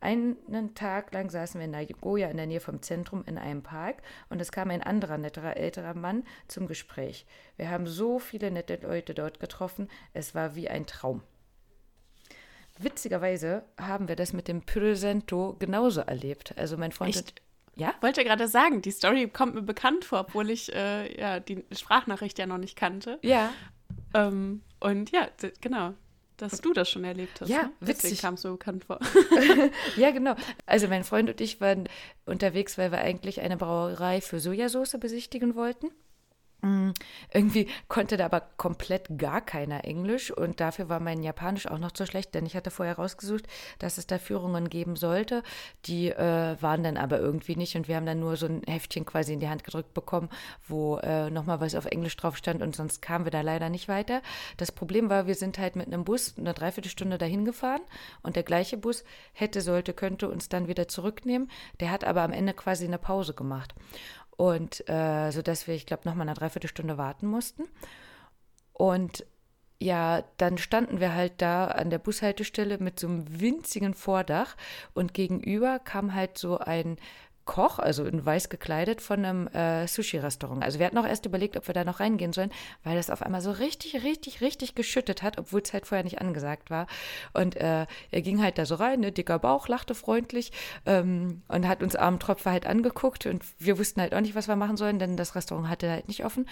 Einen Tag lang saßen wir in Nagoya in der Nähe vom Zentrum in einem Park und es kam ein anderer netterer älterer Mann zum Gespräch. Wir haben so viele nette Leute dort getroffen, es war wie ein Traum. Witzigerweise haben wir das mit dem Presento genauso erlebt. Also mein Freund. Echt? Ja? Wollte gerade sagen, die Story kommt mir bekannt vor, obwohl ich äh, ja, die Sprachnachricht ja noch nicht kannte. Ja. Ähm, und ja, genau, dass du das schon erlebt hast. Ja, ne? Deswegen witzig. kam es so bekannt vor. ja, genau. Also mein Freund und ich waren unterwegs, weil wir eigentlich eine Brauerei für Sojasauce besichtigen wollten. Mm, Irgendwie konnte da aber komplett gar keiner Englisch und dafür war mein Japanisch auch noch zu schlecht, denn ich hatte vorher rausgesucht, dass es da Führungen geben sollte. Die äh, waren dann aber irgendwie nicht und wir haben dann nur so ein Heftchen quasi in die Hand gedrückt bekommen, wo äh, nochmal was auf Englisch drauf stand und sonst kamen wir da leider nicht weiter. Das Problem war, wir sind halt mit einem Bus eine Dreiviertelstunde dahin gefahren und der gleiche Bus hätte, sollte, könnte uns dann wieder zurücknehmen. Der hat aber am Ende quasi eine Pause gemacht. Und äh, so dass wir, ich glaube, nochmal eine Dreiviertelstunde warten mussten. Und ja, dann standen wir halt da an der Bushaltestelle mit so einem winzigen Vordach und gegenüber kam halt so ein Koch, also in weiß gekleidet, von einem äh, Sushi-Restaurant. Also wir hatten auch erst überlegt, ob wir da noch reingehen sollen, weil das auf einmal so richtig, richtig, richtig geschüttet hat, obwohl es halt vorher nicht angesagt war. Und äh, er ging halt da so rein, ne, dicker Bauch, lachte freundlich ähm, und hat uns armen Tropfer halt angeguckt und wir wussten halt auch nicht, was wir machen sollen, denn das Restaurant hatte halt nicht offen.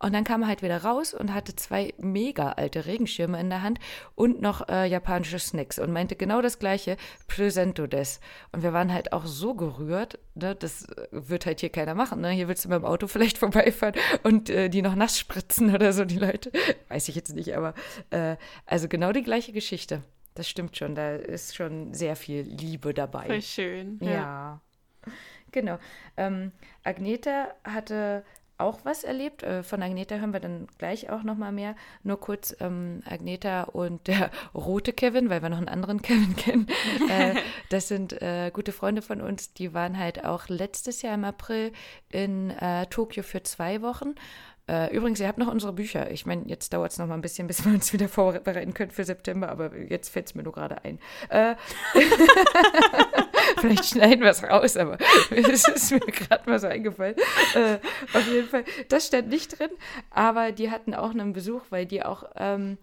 Und dann kam er halt wieder raus und hatte zwei mega alte Regenschirme in der Hand und noch äh, japanische Snacks und meinte genau das gleiche, Presento des. Und wir waren halt auch so gerührt, ne, das äh, wird halt hier keiner machen. Ne? Hier willst du mit dem Auto vielleicht vorbeifahren und äh, die noch nass spritzen oder so, die Leute. Weiß ich jetzt nicht, aber äh, also genau die gleiche Geschichte. Das stimmt schon, da ist schon sehr viel Liebe dabei. Voll schön. Ja. Genau. Ähm, Agneta hatte auch was erlebt. Äh, von Agneta hören wir dann gleich auch noch mal mehr. Nur kurz ähm, Agneta und der rote Kevin, weil wir noch einen anderen Kevin kennen. äh, das sind äh, gute Freunde von uns. Die waren halt auch letztes Jahr im April in äh, Tokio für zwei Wochen. Äh, übrigens, ihr habt noch unsere Bücher. Ich meine, jetzt dauert es noch mal ein bisschen, bis wir uns wieder vorbereiten können für September, aber jetzt fällt es mir nur gerade ein. Äh, Vielleicht schneiden wir es raus, aber es ist mir gerade mal so eingefallen. Äh, auf jeden Fall, das stand nicht drin, aber die hatten auch einen Besuch, weil die auch, ähm,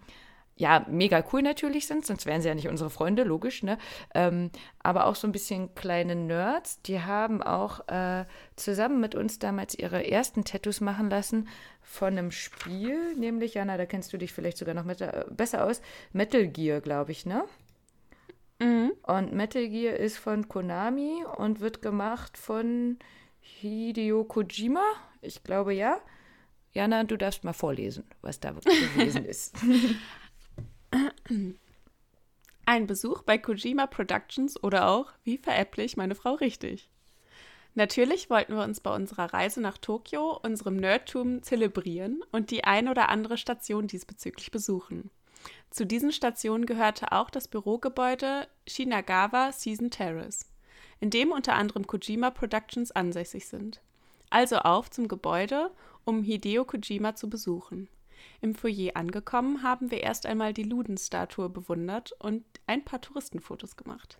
ja, mega cool natürlich sind, sonst wären sie ja nicht unsere Freunde, logisch, ne? Ähm, aber auch so ein bisschen kleine Nerds, die haben auch äh, zusammen mit uns damals ihre ersten Tattoos machen lassen von einem Spiel, nämlich, Jana, da kennst du dich vielleicht sogar noch mit, äh, besser aus, Metal Gear, glaube ich, ne? Mhm. Und Metal Gear ist von Konami und wird gemacht von Hideo Kojima. Ich glaube ja. Jana, du darfst mal vorlesen, was da wirklich gewesen ist. Ein Besuch bei Kojima Productions oder auch, wie veräpple ich meine Frau richtig? Natürlich wollten wir uns bei unserer Reise nach Tokio unserem Nerdtum zelebrieren und die ein oder andere Station diesbezüglich besuchen. Zu diesen Stationen gehörte auch das Bürogebäude Shinagawa Season Terrace, in dem unter anderem Kojima Productions ansässig sind. Also auf zum Gebäude, um Hideo Kojima zu besuchen. Im Foyer angekommen, haben wir erst einmal die Luden-Statue bewundert und ein paar Touristenfotos gemacht.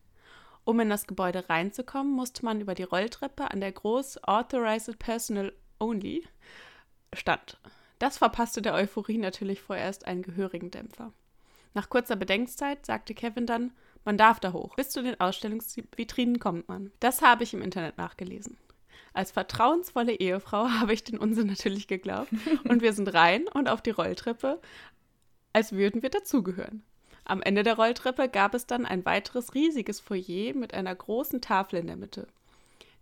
Um in das Gebäude reinzukommen, musste man über die Rolltreppe an der groß Authorized Personal Only stand. Das verpasste der Euphorie natürlich vorerst einen gehörigen Dämpfer. Nach kurzer Bedenkzeit sagte Kevin dann, Man darf da hoch. Bis zu den Ausstellungsvitrinen kommt man. Das habe ich im Internet nachgelesen. Als vertrauensvolle Ehefrau habe ich den Unsinn natürlich geglaubt und wir sind rein und auf die Rolltreppe, als würden wir dazugehören. Am Ende der Rolltreppe gab es dann ein weiteres riesiges Foyer mit einer großen Tafel in der Mitte.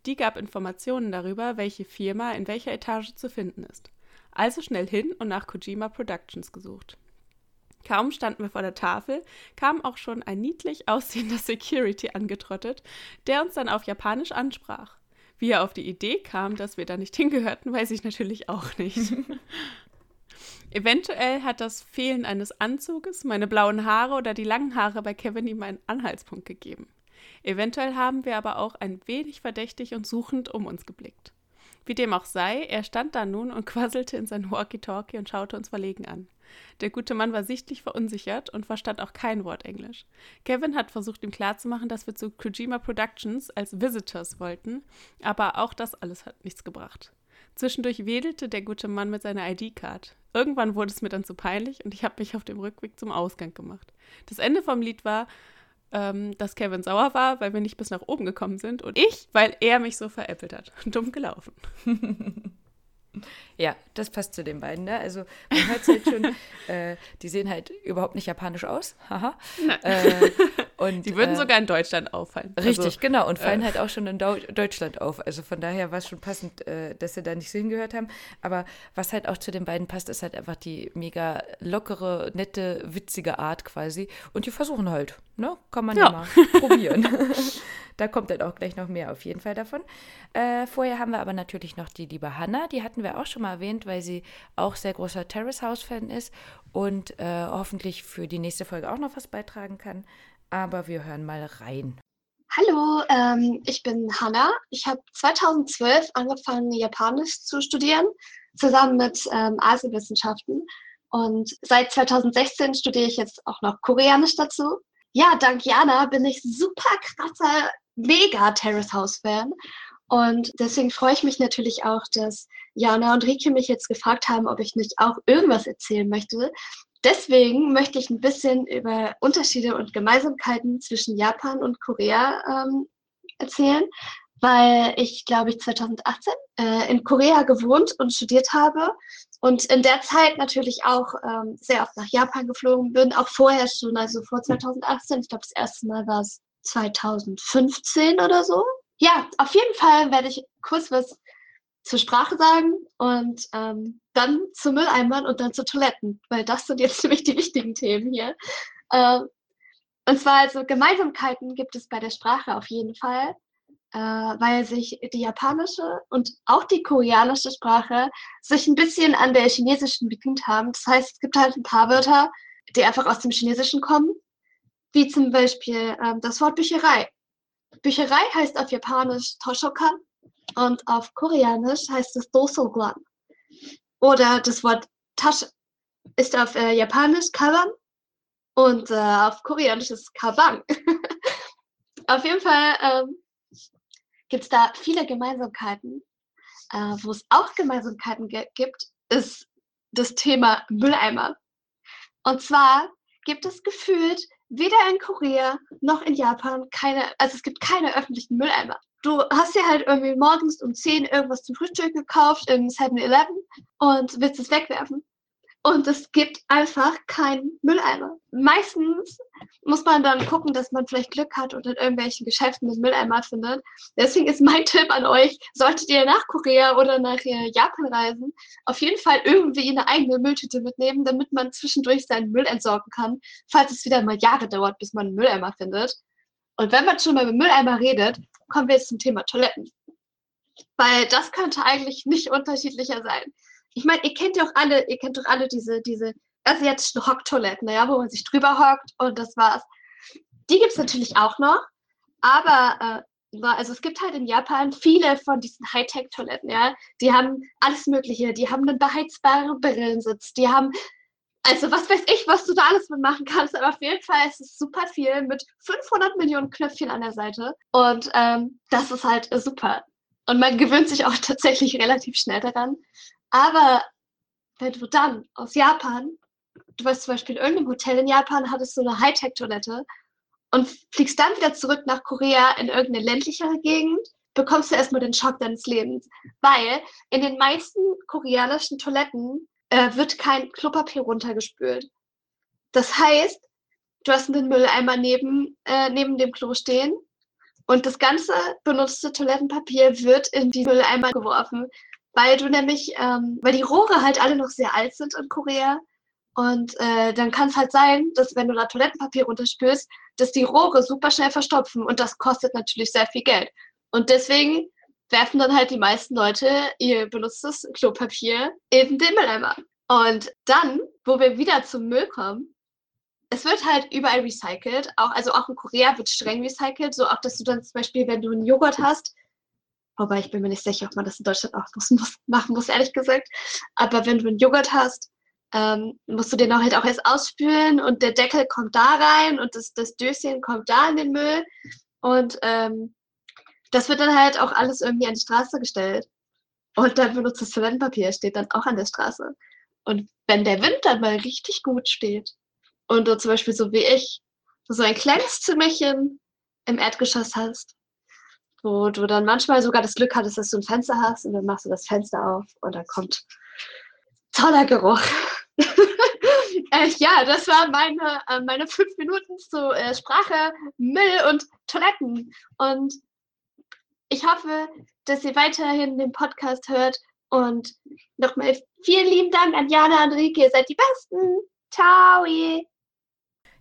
Die gab Informationen darüber, welche Firma in welcher Etage zu finden ist. Also schnell hin und nach Kojima Productions gesucht. Kaum standen wir vor der Tafel, kam auch schon ein niedlich aussehender Security angetrottet, der uns dann auf Japanisch ansprach. Wie er auf die Idee kam, dass wir da nicht hingehörten, weiß ich natürlich auch nicht. Eventuell hat das Fehlen eines Anzuges, meine blauen Haare oder die langen Haare bei Kevin ihm einen Anhaltspunkt gegeben. Eventuell haben wir aber auch ein wenig verdächtig und suchend um uns geblickt. Wie dem auch sei, er stand da nun und quasselte in sein Walkie-Talkie und schaute uns verlegen an. Der gute Mann war sichtlich verunsichert und verstand auch kein Wort Englisch. Kevin hat versucht, ihm klarzumachen, dass wir zu Kojima Productions als Visitors wollten, aber auch das alles hat nichts gebracht. Zwischendurch wedelte der gute Mann mit seiner ID-Card. Irgendwann wurde es mir dann zu peinlich und ich habe mich auf dem Rückweg zum Ausgang gemacht. Das Ende vom Lied war, ähm, dass Kevin sauer war, weil wir nicht bis nach oben gekommen sind und ich, weil er mich so veräppelt hat. Dumm gelaufen. Ja, das passt zu den beiden. Ne? Also man hört es halt schon, äh, die sehen halt überhaupt nicht japanisch aus. Haha. Äh, und, die würden äh, sogar in Deutschland auffallen. Richtig, also, genau. Und fallen äh, halt auch schon in Deu Deutschland auf. Also von daher war es schon passend, äh, dass sie da nicht so hingehört haben. Aber was halt auch zu den beiden passt, ist halt einfach die mega lockere, nette, witzige Art quasi. Und die versuchen halt, ne? Kann man ja, ja mal probieren. Da kommt dann auch gleich noch mehr auf jeden Fall davon. Äh, vorher haben wir aber natürlich noch die liebe Hanna, die hatten wir auch schon mal erwähnt, weil sie auch sehr großer Terrace House Fan ist und äh, hoffentlich für die nächste Folge auch noch was beitragen kann. Aber wir hören mal rein. Hallo, ähm, ich bin Hanna. Ich habe 2012 angefangen, Japanisch zu studieren, zusammen mit ähm, Asienwissenschaften. Und seit 2016 studiere ich jetzt auch noch Koreanisch dazu. Ja, dank Jana bin ich super krasser mega Terrace House Fan. Und deswegen freue ich mich natürlich auch, dass Jana und Rike mich jetzt gefragt haben, ob ich nicht auch irgendwas erzählen möchte. Deswegen möchte ich ein bisschen über Unterschiede und Gemeinsamkeiten zwischen Japan und Korea ähm, erzählen, weil ich, glaube ich, 2018 äh, in Korea gewohnt und studiert habe und in der Zeit natürlich auch ähm, sehr oft nach Japan geflogen bin, auch vorher schon, also vor 2018. Ich glaube, das erste Mal war es 2015 oder so. Ja, auf jeden Fall werde ich kurz was zur Sprache sagen und ähm, dann zu Mülleimern und dann zu Toiletten, weil das sind jetzt nämlich die wichtigen Themen hier. Ähm, und zwar also Gemeinsamkeiten gibt es bei der Sprache auf jeden Fall, äh, weil sich die japanische und auch die koreanische Sprache sich ein bisschen an der chinesischen bedient haben. Das heißt, es gibt halt ein paar Wörter, die einfach aus dem Chinesischen kommen wie zum Beispiel ähm, das Wort Bücherei. Bücherei heißt auf Japanisch Toshokan und auf Koreanisch heißt es Dosogwan. Oder das Wort Tasche ist auf äh, Japanisch Kaban und äh, auf Koreanisch ist Kabang. auf jeden Fall ähm, gibt es da viele Gemeinsamkeiten. Äh, wo es auch Gemeinsamkeiten gibt, ist das Thema Mülleimer. Und zwar gibt es gefühlt weder in Korea noch in Japan keine, also es gibt keine öffentlichen Mülleimer. Du hast dir halt irgendwie morgens um 10 irgendwas zum Frühstück gekauft im 7-Eleven und willst es wegwerfen. Und es gibt einfach keinen Mülleimer. Meistens muss man dann gucken, dass man vielleicht Glück hat und in irgendwelchen Geschäften einen Mülleimer findet. Deswegen ist mein Tipp an euch, solltet ihr nach Korea oder nach äh, Japan reisen, auf jeden Fall irgendwie eine eigene Mülltüte mitnehmen, damit man zwischendurch seinen Müll entsorgen kann, falls es wieder mal Jahre dauert, bis man einen Mülleimer findet. Und wenn man schon mal über Mülleimer redet, kommen wir jetzt zum Thema Toiletten. Weil das könnte eigentlich nicht unterschiedlicher sein ich meine, ihr kennt ja auch alle, ihr kennt doch alle diese, diese asiatischen Hocktoiletten, ja, wo man sich drüber hockt und das war's. Die gibt es natürlich auch noch, aber äh, also es gibt halt in Japan viele von diesen Hightech-Toiletten, ja. Die haben alles Mögliche, die haben einen beheizbaren Brillensitz, die haben, also was weiß ich, was du da alles mitmachen kannst, aber auf jeden Fall ist es super viel mit 500 Millionen Knöpfchen an der Seite und ähm, das ist halt super. Und man gewöhnt sich auch tatsächlich relativ schnell daran. Aber wenn du dann aus Japan, du weißt zum Beispiel in irgendeinem Hotel in Japan hattest so eine Hightech-Toilette und fliegst dann wieder zurück nach Korea in irgendeine ländlichere Gegend, bekommst du erstmal den Schock deines Lebens. Weil in den meisten koreanischen Toiletten äh, wird kein Klopapier runtergespült. Das heißt, du hast den Mülleimer neben, äh, neben dem Klo stehen und das ganze benutzte Toilettenpapier wird in die Mülleimer geworfen, weil du nämlich, ähm, weil die Rohre halt alle noch sehr alt sind in Korea. Und äh, dann kann es halt sein, dass wenn du da Toilettenpapier runterspülst, dass die Rohre super schnell verstopfen und das kostet natürlich sehr viel Geld. Und deswegen werfen dann halt die meisten Leute ihr benutztes Klopapier in den Mülleimer. Und dann, wo wir wieder zum Müll kommen, es wird halt überall recycelt. Auch, also auch in Korea wird streng recycelt. So auch, dass du dann zum Beispiel, wenn du einen Joghurt hast, wobei ich bin mir nicht sicher, ob man das in Deutschland auch muss, muss, machen muss, ehrlich gesagt. Aber wenn du einen Joghurt hast, ähm, musst du den auch halt auch erst ausspülen und der Deckel kommt da rein und das, das Döschen kommt da in den Müll. Und ähm, das wird dann halt auch alles irgendwie an die Straße gestellt. Und dann benutztes Toilettenpapier steht dann auch an der Straße. Und wenn der Wind dann mal richtig gut steht, und du zum Beispiel so wie ich so ein kleines Zimmerchen im Erdgeschoss hast, wo du dann manchmal sogar das Glück hattest, dass du ein Fenster hast und dann machst du das Fenster auf und da kommt toller Geruch. äh, ja, das waren meine, äh, meine fünf Minuten zu äh, Sprache, Müll und Toiletten. Und ich hoffe, dass ihr weiterhin den Podcast hört. Und nochmal vielen lieben Dank an Jana und Rike. Ihr seid die Besten. Ciao.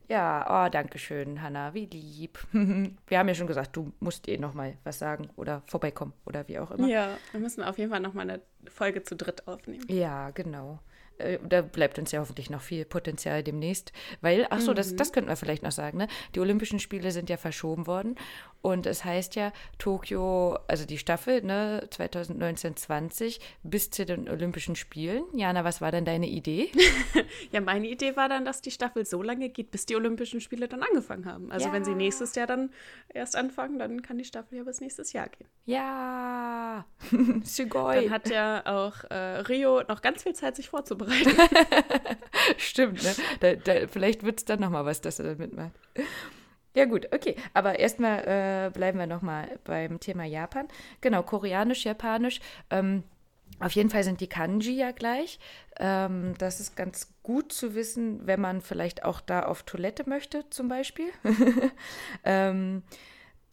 Ja, oh, danke schön, Hanna, wie lieb. wir haben ja schon gesagt, du musst eh noch mal was sagen oder vorbeikommen oder wie auch immer. Ja, wir müssen auf jeden Fall noch mal eine Folge zu dritt aufnehmen. Ja, genau. Äh, da bleibt uns ja hoffentlich noch viel Potenzial demnächst. Weil, ach so, mhm. das, das könnten wir vielleicht noch sagen, ne? Die Olympischen Spiele sind ja verschoben worden. Und es heißt ja, Tokio, also die Staffel, ne, 2019-20 bis zu den Olympischen Spielen. Jana, was war denn deine Idee? ja, meine Idee war dann, dass die Staffel so lange geht, bis die Olympischen Spiele dann angefangen haben. Also ja. wenn sie nächstes Jahr dann erst anfangen, dann kann die Staffel ja bis nächstes Jahr gehen. Ja, Sugoi. Dann hat ja auch äh, Rio noch ganz viel Zeit, sich vorzubereiten. Stimmt, ne? Da, da, vielleicht wird es dann nochmal was, dass er da mitmacht. Ja gut, okay. Aber erstmal äh, bleiben wir nochmal beim Thema Japan. Genau, koreanisch, japanisch. Ähm, auf jeden Fall sind die Kanji ja gleich. Ähm, das ist ganz gut zu wissen, wenn man vielleicht auch da auf Toilette möchte, zum Beispiel. ähm,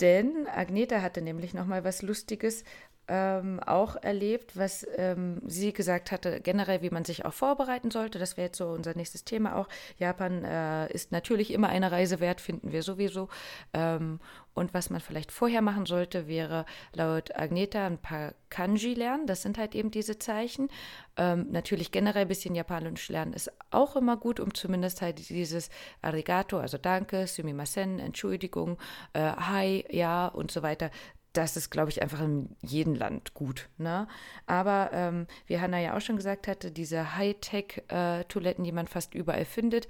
denn Agneta hatte nämlich noch mal was Lustiges ähm, auch erlebt, was ähm, sie gesagt hatte, generell, wie man sich auch vorbereiten sollte. Das wäre jetzt so unser nächstes Thema auch. Japan äh, ist natürlich immer eine Reise wert, finden wir sowieso. Ähm, und was man vielleicht vorher machen sollte, wäre laut Agneta ein paar Kanji lernen. Das sind halt eben diese Zeichen. Ähm, natürlich generell ein bisschen Japanisch lernen ist auch immer gut, um zumindest halt dieses Arigato, also Danke, Sumimasen, Entschuldigung, äh, Hi, ja und so weiter das ist, glaube ich, einfach in jedem Land gut. Ne? Aber ähm, wie Hanna ja auch schon gesagt hatte, diese Hightech-Toiletten, äh, die man fast überall findet,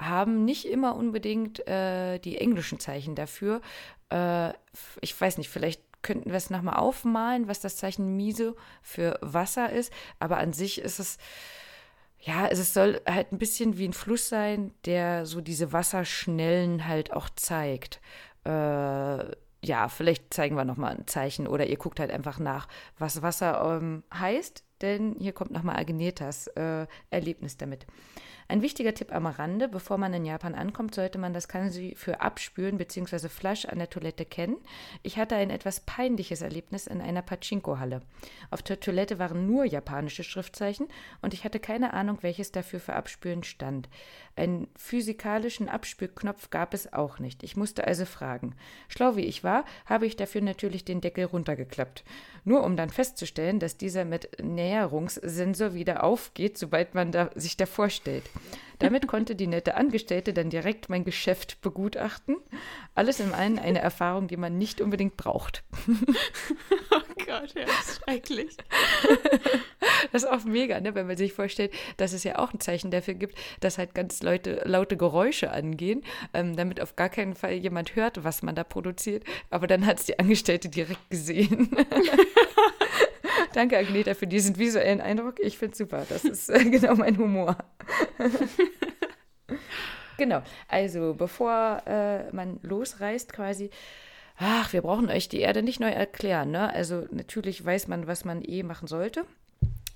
haben nicht immer unbedingt äh, die englischen Zeichen dafür. Äh, ich weiß nicht, vielleicht könnten wir es nochmal aufmalen, was das Zeichen Miso für Wasser ist. Aber an sich ist es ja, es soll halt ein bisschen wie ein Fluss sein, der so diese Wasserschnellen halt auch zeigt. Äh, ja, vielleicht zeigen wir nochmal ein Zeichen oder ihr guckt halt einfach nach, was Wasser ähm, heißt, denn hier kommt nochmal Agnetas äh, Erlebnis damit. Ein wichtiger Tipp am Rande, bevor man in Japan ankommt, sollte man das Kanji für Abspülen bzw. Flush an der Toilette kennen. Ich hatte ein etwas peinliches Erlebnis in einer Pachinko-Halle. Auf der Toilette waren nur japanische Schriftzeichen und ich hatte keine Ahnung, welches dafür für Abspülen stand. Einen physikalischen Abspülknopf gab es auch nicht. Ich musste also fragen. Schlau wie ich war, habe ich dafür natürlich den Deckel runtergeklappt. Nur um dann festzustellen, dass dieser mit Näherungssensor wieder aufgeht, sobald man da, sich davor stellt. Damit konnte die nette Angestellte dann direkt mein Geschäft begutachten. Alles in allem eine Erfahrung, die man nicht unbedingt braucht. oh Gott, ja, das ist schrecklich. Das ist auch mega, ne? wenn man sich vorstellt, dass es ja auch ein Zeichen dafür gibt, dass halt ganz Leute, laute Geräusche angehen, ähm, damit auf gar keinen Fall jemand hört, was man da produziert. Aber dann hat es die Angestellte direkt gesehen. Danke, Agneta, für diesen visuellen Eindruck. Ich finde es super. Das ist äh, genau mein Humor. Genau, also bevor äh, man losreist quasi, ach, wir brauchen euch die Erde nicht neu erklären. Ne? Also natürlich weiß man, was man eh machen sollte.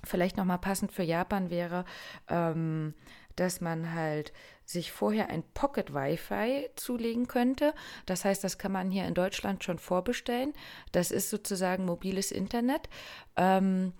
Vielleicht nochmal passend für Japan wäre, ähm, dass man halt sich vorher ein Pocket Wi-Fi zulegen könnte. Das heißt, das kann man hier in Deutschland schon vorbestellen. Das ist sozusagen mobiles Internet. Ähm,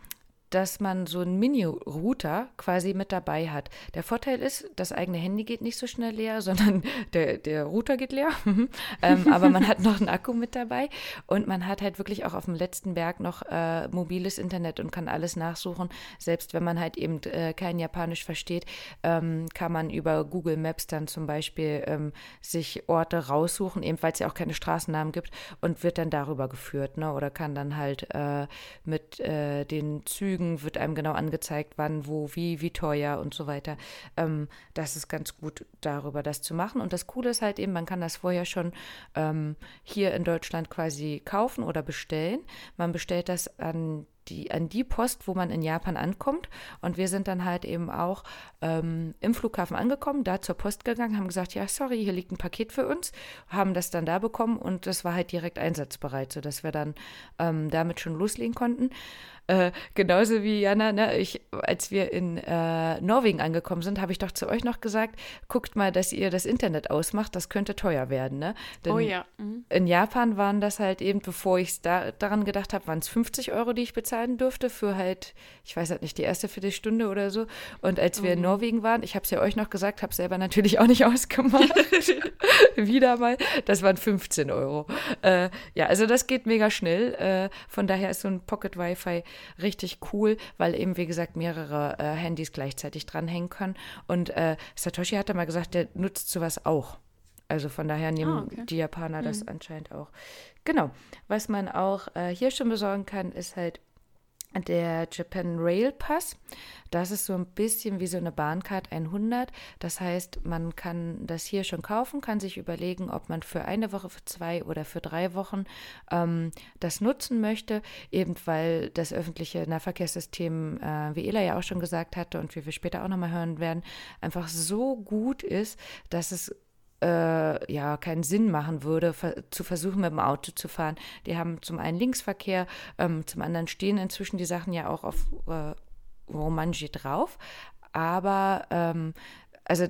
dass man so einen Mini-Router quasi mit dabei hat. Der Vorteil ist, das eigene Handy geht nicht so schnell leer, sondern der, der Router geht leer. ähm, aber man hat noch einen Akku mit dabei und man hat halt wirklich auch auf dem letzten Berg noch äh, mobiles Internet und kann alles nachsuchen. Selbst wenn man halt eben äh, kein Japanisch versteht, ähm, kann man über Google Maps dann zum Beispiel ähm, sich Orte raussuchen, eben weil es ja auch keine Straßennamen gibt und wird dann darüber geführt. Ne? Oder kann dann halt äh, mit äh, den Zügen Zügen wird einem genau angezeigt, wann, wo, wie, wie teuer und so weiter. Ähm, das ist ganz gut darüber, das zu machen. Und das Coole ist halt eben, man kann das vorher schon ähm, hier in Deutschland quasi kaufen oder bestellen. Man bestellt das an die, an die Post, wo man in Japan ankommt. Und wir sind dann halt eben auch ähm, im Flughafen angekommen, da zur Post gegangen, haben gesagt, ja, sorry, hier liegt ein Paket für uns, haben das dann da bekommen und das war halt direkt einsatzbereit, sodass wir dann ähm, damit schon loslegen konnten. Äh, genauso wie Jana, ne, ich, als wir in äh, Norwegen angekommen sind, habe ich doch zu euch noch gesagt, guckt mal, dass ihr das Internet ausmacht, das könnte teuer werden. Ne? Denn oh ja. Mhm. In Japan waren das halt eben, bevor ich da, daran gedacht habe, waren es 50 Euro, die ich bezahlen durfte für halt, ich weiß halt nicht, die erste Viertelstunde oder so. Und als wir mhm. in Norwegen waren, ich habe es ja euch noch gesagt, habe selber natürlich auch nicht ausgemacht. Wieder mal, das waren 15 Euro. Äh, ja, also das geht mega schnell. Äh, von daher ist so ein Pocket Wi-Fi richtig cool, weil eben, wie gesagt, mehrere äh, Handys gleichzeitig dranhängen können. Und äh, Satoshi hat da mal gesagt, der nutzt sowas auch. Also von daher nehmen ah, okay. die Japaner das mhm. anscheinend auch. Genau. Was man auch äh, hier schon besorgen kann, ist halt der Japan Rail Pass. Das ist so ein bisschen wie so eine Bahncard 100. Das heißt, man kann das hier schon kaufen, kann sich überlegen, ob man für eine Woche, für zwei oder für drei Wochen ähm, das nutzen möchte, eben weil das öffentliche Nahverkehrssystem, äh, wie Ela ja auch schon gesagt hatte und wie wir später auch nochmal hören werden, einfach so gut ist, dass es äh, ja keinen Sinn machen würde, zu versuchen, mit dem Auto zu fahren. Die haben zum einen Linksverkehr, ähm, zum anderen stehen inzwischen die Sachen ja auch auf äh, Romanji drauf. Aber ähm, also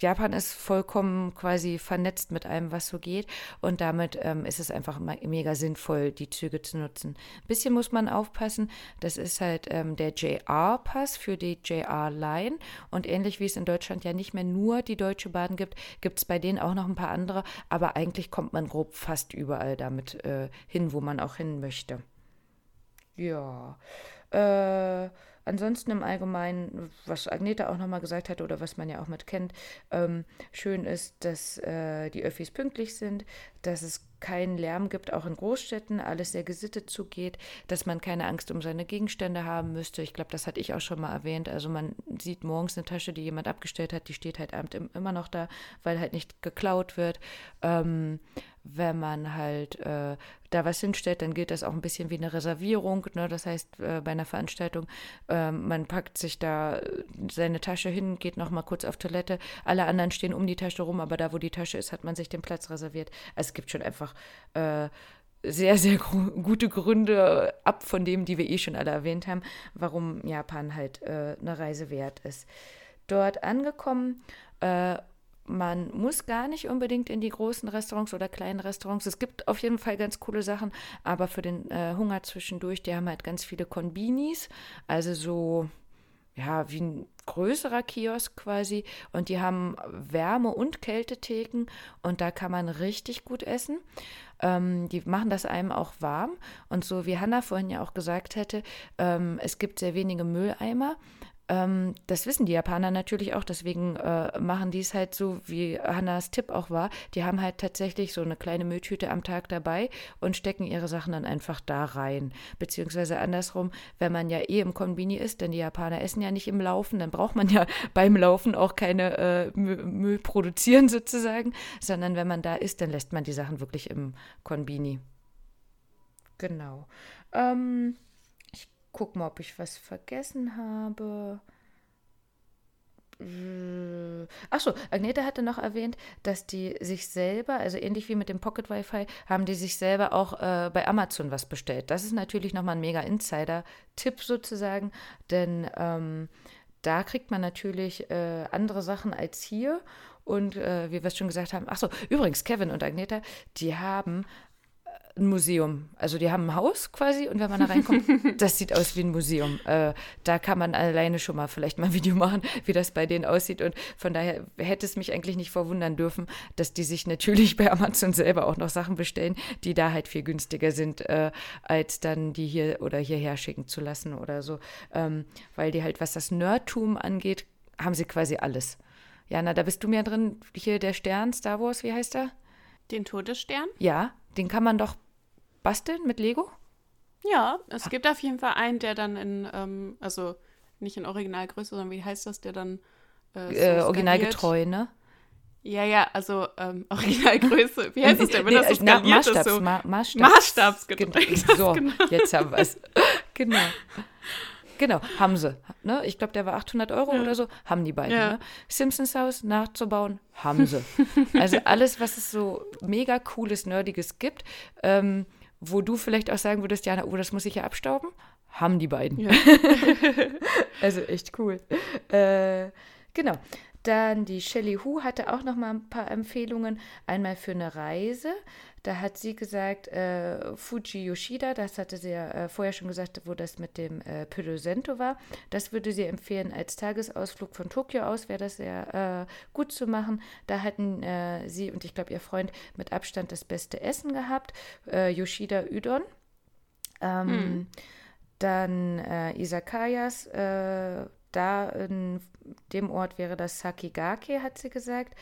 Japan ist vollkommen quasi vernetzt mit allem, was so geht. Und damit ähm, ist es einfach mega sinnvoll, die Züge zu nutzen. Ein bisschen muss man aufpassen. Das ist halt ähm, der JR-Pass für die JR-Line. Und ähnlich wie es in Deutschland ja nicht mehr nur die Deutsche Bahn gibt, gibt es bei denen auch noch ein paar andere. Aber eigentlich kommt man grob fast überall damit äh, hin, wo man auch hin möchte. Ja. Äh ansonsten im Allgemeinen, was Agneta auch nochmal gesagt hat oder was man ja auch mit kennt, ähm, schön ist, dass äh, die Öffis pünktlich sind, dass es keinen Lärm gibt, auch in Großstädten, alles sehr gesittet zugeht, dass man keine Angst um seine Gegenstände haben müsste. Ich glaube, das hatte ich auch schon mal erwähnt. Also man sieht morgens eine Tasche, die jemand abgestellt hat, die steht halt abends immer noch da, weil halt nicht geklaut wird. Ähm, wenn man halt äh, da was hinstellt, dann gilt das auch ein bisschen wie eine Reservierung. Ne? Das heißt, äh, bei einer Veranstaltung, äh, man packt sich da seine Tasche hin, geht noch mal kurz auf Toilette. Alle anderen stehen um die Tasche rum, aber da, wo die Tasche ist, hat man sich den Platz reserviert. Also es gibt schon einfach äh, sehr, sehr gute Gründe ab von dem, die wir eh schon alle erwähnt haben, warum Japan halt äh, eine Reise wert ist. Dort angekommen äh, man muss gar nicht unbedingt in die großen Restaurants oder kleinen Restaurants. Es gibt auf jeden Fall ganz coole Sachen, aber für den äh, Hunger zwischendurch, die haben halt ganz viele Konbinis, also so, ja, wie ein größerer Kiosk quasi. Und die haben Wärme- und Kältetheken und da kann man richtig gut essen. Ähm, die machen das einem auch warm. Und so wie Hanna vorhin ja auch gesagt hätte, ähm, es gibt sehr wenige Mülleimer. Ähm, das wissen die Japaner natürlich auch, deswegen äh, machen die es halt so, wie Hannas Tipp auch war. Die haben halt tatsächlich so eine kleine Mülltüte am Tag dabei und stecken ihre Sachen dann einfach da rein. Beziehungsweise andersrum, wenn man ja eh im Konbini ist, denn die Japaner essen ja nicht im Laufen, dann braucht man ja beim Laufen auch keine äh, Müll produzieren sozusagen, sondern wenn man da ist, dann lässt man die Sachen wirklich im Konbini. Genau. Ähm, guck mal, ob ich was vergessen habe. Achso, Agneta hatte noch erwähnt, dass die sich selber, also ähnlich wie mit dem Pocket Wi-Fi, haben die sich selber auch äh, bei Amazon was bestellt. Das ist natürlich nochmal ein mega Insider-Tipp sozusagen, denn ähm, da kriegt man natürlich äh, andere Sachen als hier. Und äh, wie wir es schon gesagt haben, achso, übrigens, Kevin und Agneta, die haben ein Museum. Also die haben ein Haus quasi und wenn man da reinkommt, das sieht aus wie ein Museum. Äh, da kann man alleine schon mal vielleicht mal ein Video machen, wie das bei denen aussieht. Und von daher hätte es mich eigentlich nicht verwundern dürfen, dass die sich natürlich bei Amazon selber auch noch Sachen bestellen, die da halt viel günstiger sind, äh, als dann die hier oder hierher schicken zu lassen oder so. Ähm, weil die halt, was das Nerdtum angeht, haben sie quasi alles. Jana, da bist du mehr drin. Hier der Stern, Star Wars, wie heißt der? Den Todesstern? Ja, den kann man doch basteln mit Lego? Ja, es gibt auf jeden Fall einen, der dann in, ähm, also nicht in Originalgröße, sondern wie heißt das, der dann äh, so äh, originalgetreu, ne? Ja, ja, also ähm, Originalgröße. Wie heißt das denn, wenn nee, das so skaliert Maßstabs, ist? So? Ma Maßstabs, Maßstabsgetreu. Genau. So, genau. jetzt haben wir es. genau. Genau, haben sie. Ne? Ich glaube, der war 800 Euro ja. oder so. Haben die beiden. Ja. Ne? Simpsons Haus nachzubauen, haben sie. also alles, was es so mega cooles, nerdiges gibt, ähm, wo du vielleicht auch sagen würdest, Jana, oh, das muss ich ja abstauben, haben die beiden. Ja. also echt cool. Äh, genau. Dann die Shelley Hu hatte auch noch mal ein paar Empfehlungen. Einmal für eine Reise. Da hat sie gesagt, äh, Fuji Yoshida, das hatte sie ja äh, vorher schon gesagt, wo das mit dem äh, Pyrosento war. Das würde sie empfehlen als Tagesausflug von Tokio aus, wäre das sehr äh, gut zu machen. Da hatten äh, sie und ich glaube ihr Freund mit Abstand das beste Essen gehabt. Äh, Yoshida Udon. Ähm, hm. Dann Isakayas, da in dem Ort wäre das Sakigake, hat sie gesagt.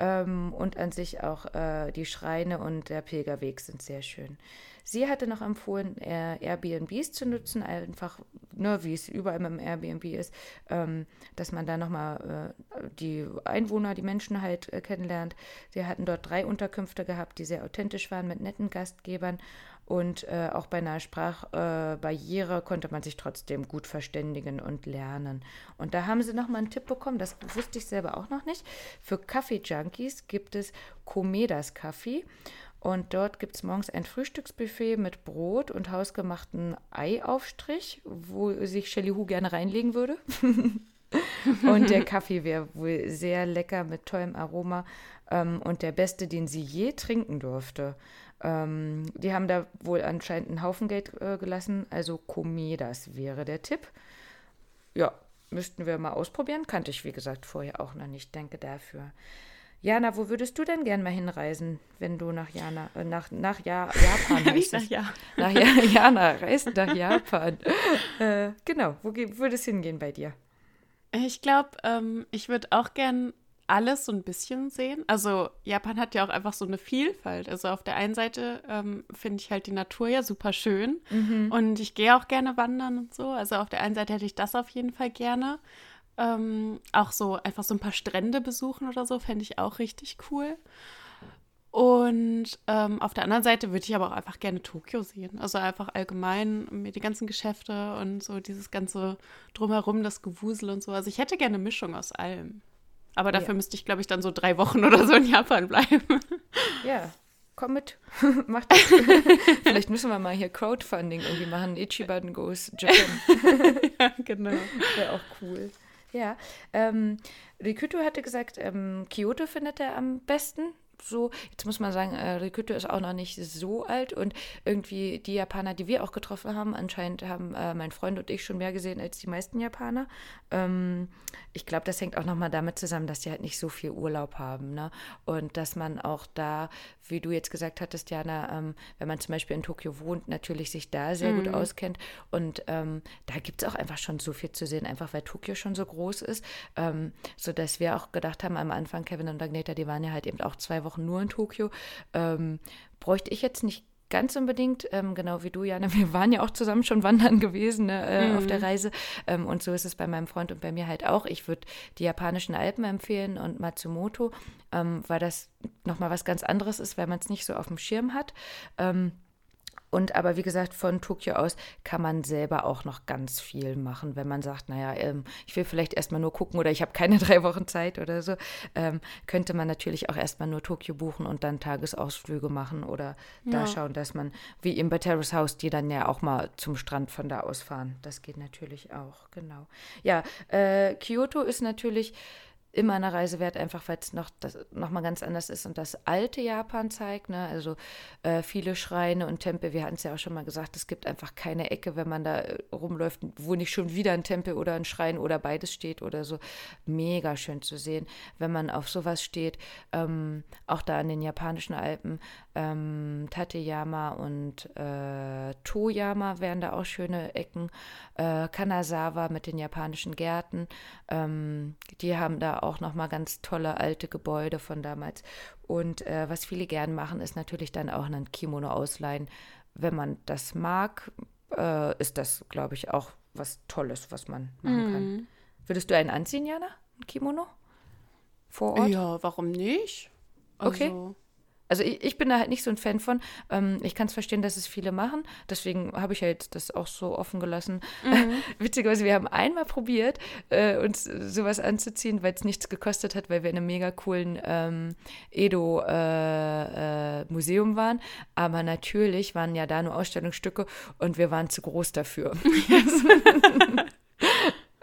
Ähm, und an sich auch äh, die Schreine und der Pilgerweg sind sehr schön. Sie hatte noch empfohlen, äh, Airbnbs zu nutzen, einfach, ne, wie es überall im Airbnb ist, ähm, dass man da nochmal äh, die Einwohner, die Menschen halt äh, kennenlernt. Sie hatten dort drei Unterkünfte gehabt, die sehr authentisch waren mit netten Gastgebern und äh, auch bei einer Sprachbarriere äh, konnte man sich trotzdem gut verständigen und lernen. Und da haben sie nochmal einen Tipp bekommen, das wusste ich selber auch noch nicht. Für Kaffee-Junkies gibt es Komedas Kaffee. Und dort gibt es morgens ein Frühstücksbuffet mit Brot und hausgemachten Eiaufstrich, wo sich Shelly Hu gerne reinlegen würde. und der Kaffee wäre wohl sehr lecker mit tollem Aroma ähm, und der beste, den sie je trinken durfte. Ähm, die haben da wohl anscheinend einen Haufen Geld äh, gelassen, also Komedas wäre der Tipp. Ja, müssten wir mal ausprobieren. Kannte ich, wie gesagt, vorher auch noch nicht. Denke dafür. Jana, wo würdest du denn gern mal hinreisen, wenn du nach Jana, äh, nach, nach ja, Japan Nicht nach, ja. nach ja, Jana reist nach Japan. äh, genau, wo würde es hingehen bei dir? Ich glaube, ähm, ich würde auch gern alles so ein bisschen sehen. Also Japan hat ja auch einfach so eine Vielfalt. Also auf der einen Seite ähm, finde ich halt die Natur ja super schön mhm. und ich gehe auch gerne wandern und so. Also auf der einen Seite hätte ich das auf jeden Fall gerne. Ähm, auch so einfach so ein paar Strände besuchen oder so fände ich auch richtig cool. Und ähm, auf der anderen Seite würde ich aber auch einfach gerne Tokio sehen. Also einfach allgemein mir die ganzen Geschäfte und so dieses ganze Drumherum, das Gewusel und so. Also ich hätte gerne eine Mischung aus allem. Aber dafür ja. müsste ich, glaube ich, dann so drei Wochen oder so in Japan bleiben. Ja, komm mit. Mach das. Vielleicht müssen wir mal hier Crowdfunding irgendwie machen. Ichiban Goes Japan. ja, genau. Wäre auch cool. Ja, ähm, Rikuto hatte gesagt, ähm, Kyoto findet er am besten so, jetzt muss man sagen, äh, Rikuto ist auch noch nicht so alt und irgendwie die Japaner, die wir auch getroffen haben, anscheinend haben äh, mein Freund und ich schon mehr gesehen als die meisten Japaner. Ähm, ich glaube, das hängt auch nochmal damit zusammen, dass die halt nicht so viel Urlaub haben, ne? Und dass man auch da, wie du jetzt gesagt hattest, Jana, ähm, wenn man zum Beispiel in Tokio wohnt, natürlich sich da sehr mhm. gut auskennt. Und ähm, da gibt es auch einfach schon so viel zu sehen, einfach weil Tokio schon so groß ist, ähm, sodass wir auch gedacht haben am Anfang, Kevin und Agneta, die waren ja halt eben auch zwei Wochen nur in Tokio. Ähm, bräuchte ich jetzt nicht ganz unbedingt, ähm, genau wie du, Jana. Wir waren ja auch zusammen schon wandern gewesen ne, äh, mhm. auf der Reise. Ähm, und so ist es bei meinem Freund und bei mir halt auch. Ich würde die japanischen Alpen empfehlen und Matsumoto, ähm, weil das nochmal was ganz anderes ist, weil man es nicht so auf dem Schirm hat. Ähm, Und aber wie gesagt, von Tokio aus kann man selber auch noch ganz viel machen, wenn man sagt, naja, ähm, ich will vielleicht erstmal nur gucken oder ich habe keine drei Wochen Zeit oder so, ähm, könnte man natürlich auch erstmal nur Tokio buchen und dann Tagesausflüge machen oder ja. da schauen, dass man, wie eben bei Terrace House, die dann ja auch mal zum Strand von da aus fahren. Das geht natürlich auch, genau. Ja, äh, Kyoto ist natürlich immer eine Reise wert, einfach weil es noch, noch mal ganz anders ist und das alte Japan zeigt. Ne? Also äh, viele Schreine und Tempel, wir hatten es ja auch schon mal gesagt, es gibt einfach keine Ecke, wenn man da äh, rumläuft, wo nicht schon wieder ein Tempel oder ein Schrein oder beides steht oder so. Mega schön zu sehen, wenn man auf sowas steht. Ähm, auch da an den japanischen Alpen, ähm, Tateyama und äh, Toyama wären da auch schöne Ecken. Äh, Kanazawa mit den japanischen Gärten, ähm, die haben da auch nochmal ganz tolle alte Gebäude von damals. Und äh, was viele gern machen, ist natürlich dann auch ein Kimono ausleihen. Wenn man das mag, äh, ist das, glaube ich, auch was Tolles, was man machen mhm. kann. Würdest du einen anziehen, Jana? Ein Kimono? Vor Ort? Ja, warum nicht? Also, okay. Also ich, ich, bin da halt nicht so ein Fan von. Ähm, ich kann es verstehen, dass es viele machen. Deswegen habe ich ja jetzt das auch so offen gelassen. Mhm. Witzigerweise, wir haben einmal probiert, äh, uns sowas anzuziehen, weil es nichts gekostet hat, weil wir in einem mega coolen ähm, Edo-Museum äh, äh, waren. Aber natürlich waren ja da nur Ausstellungsstücke und wir waren zu groß dafür.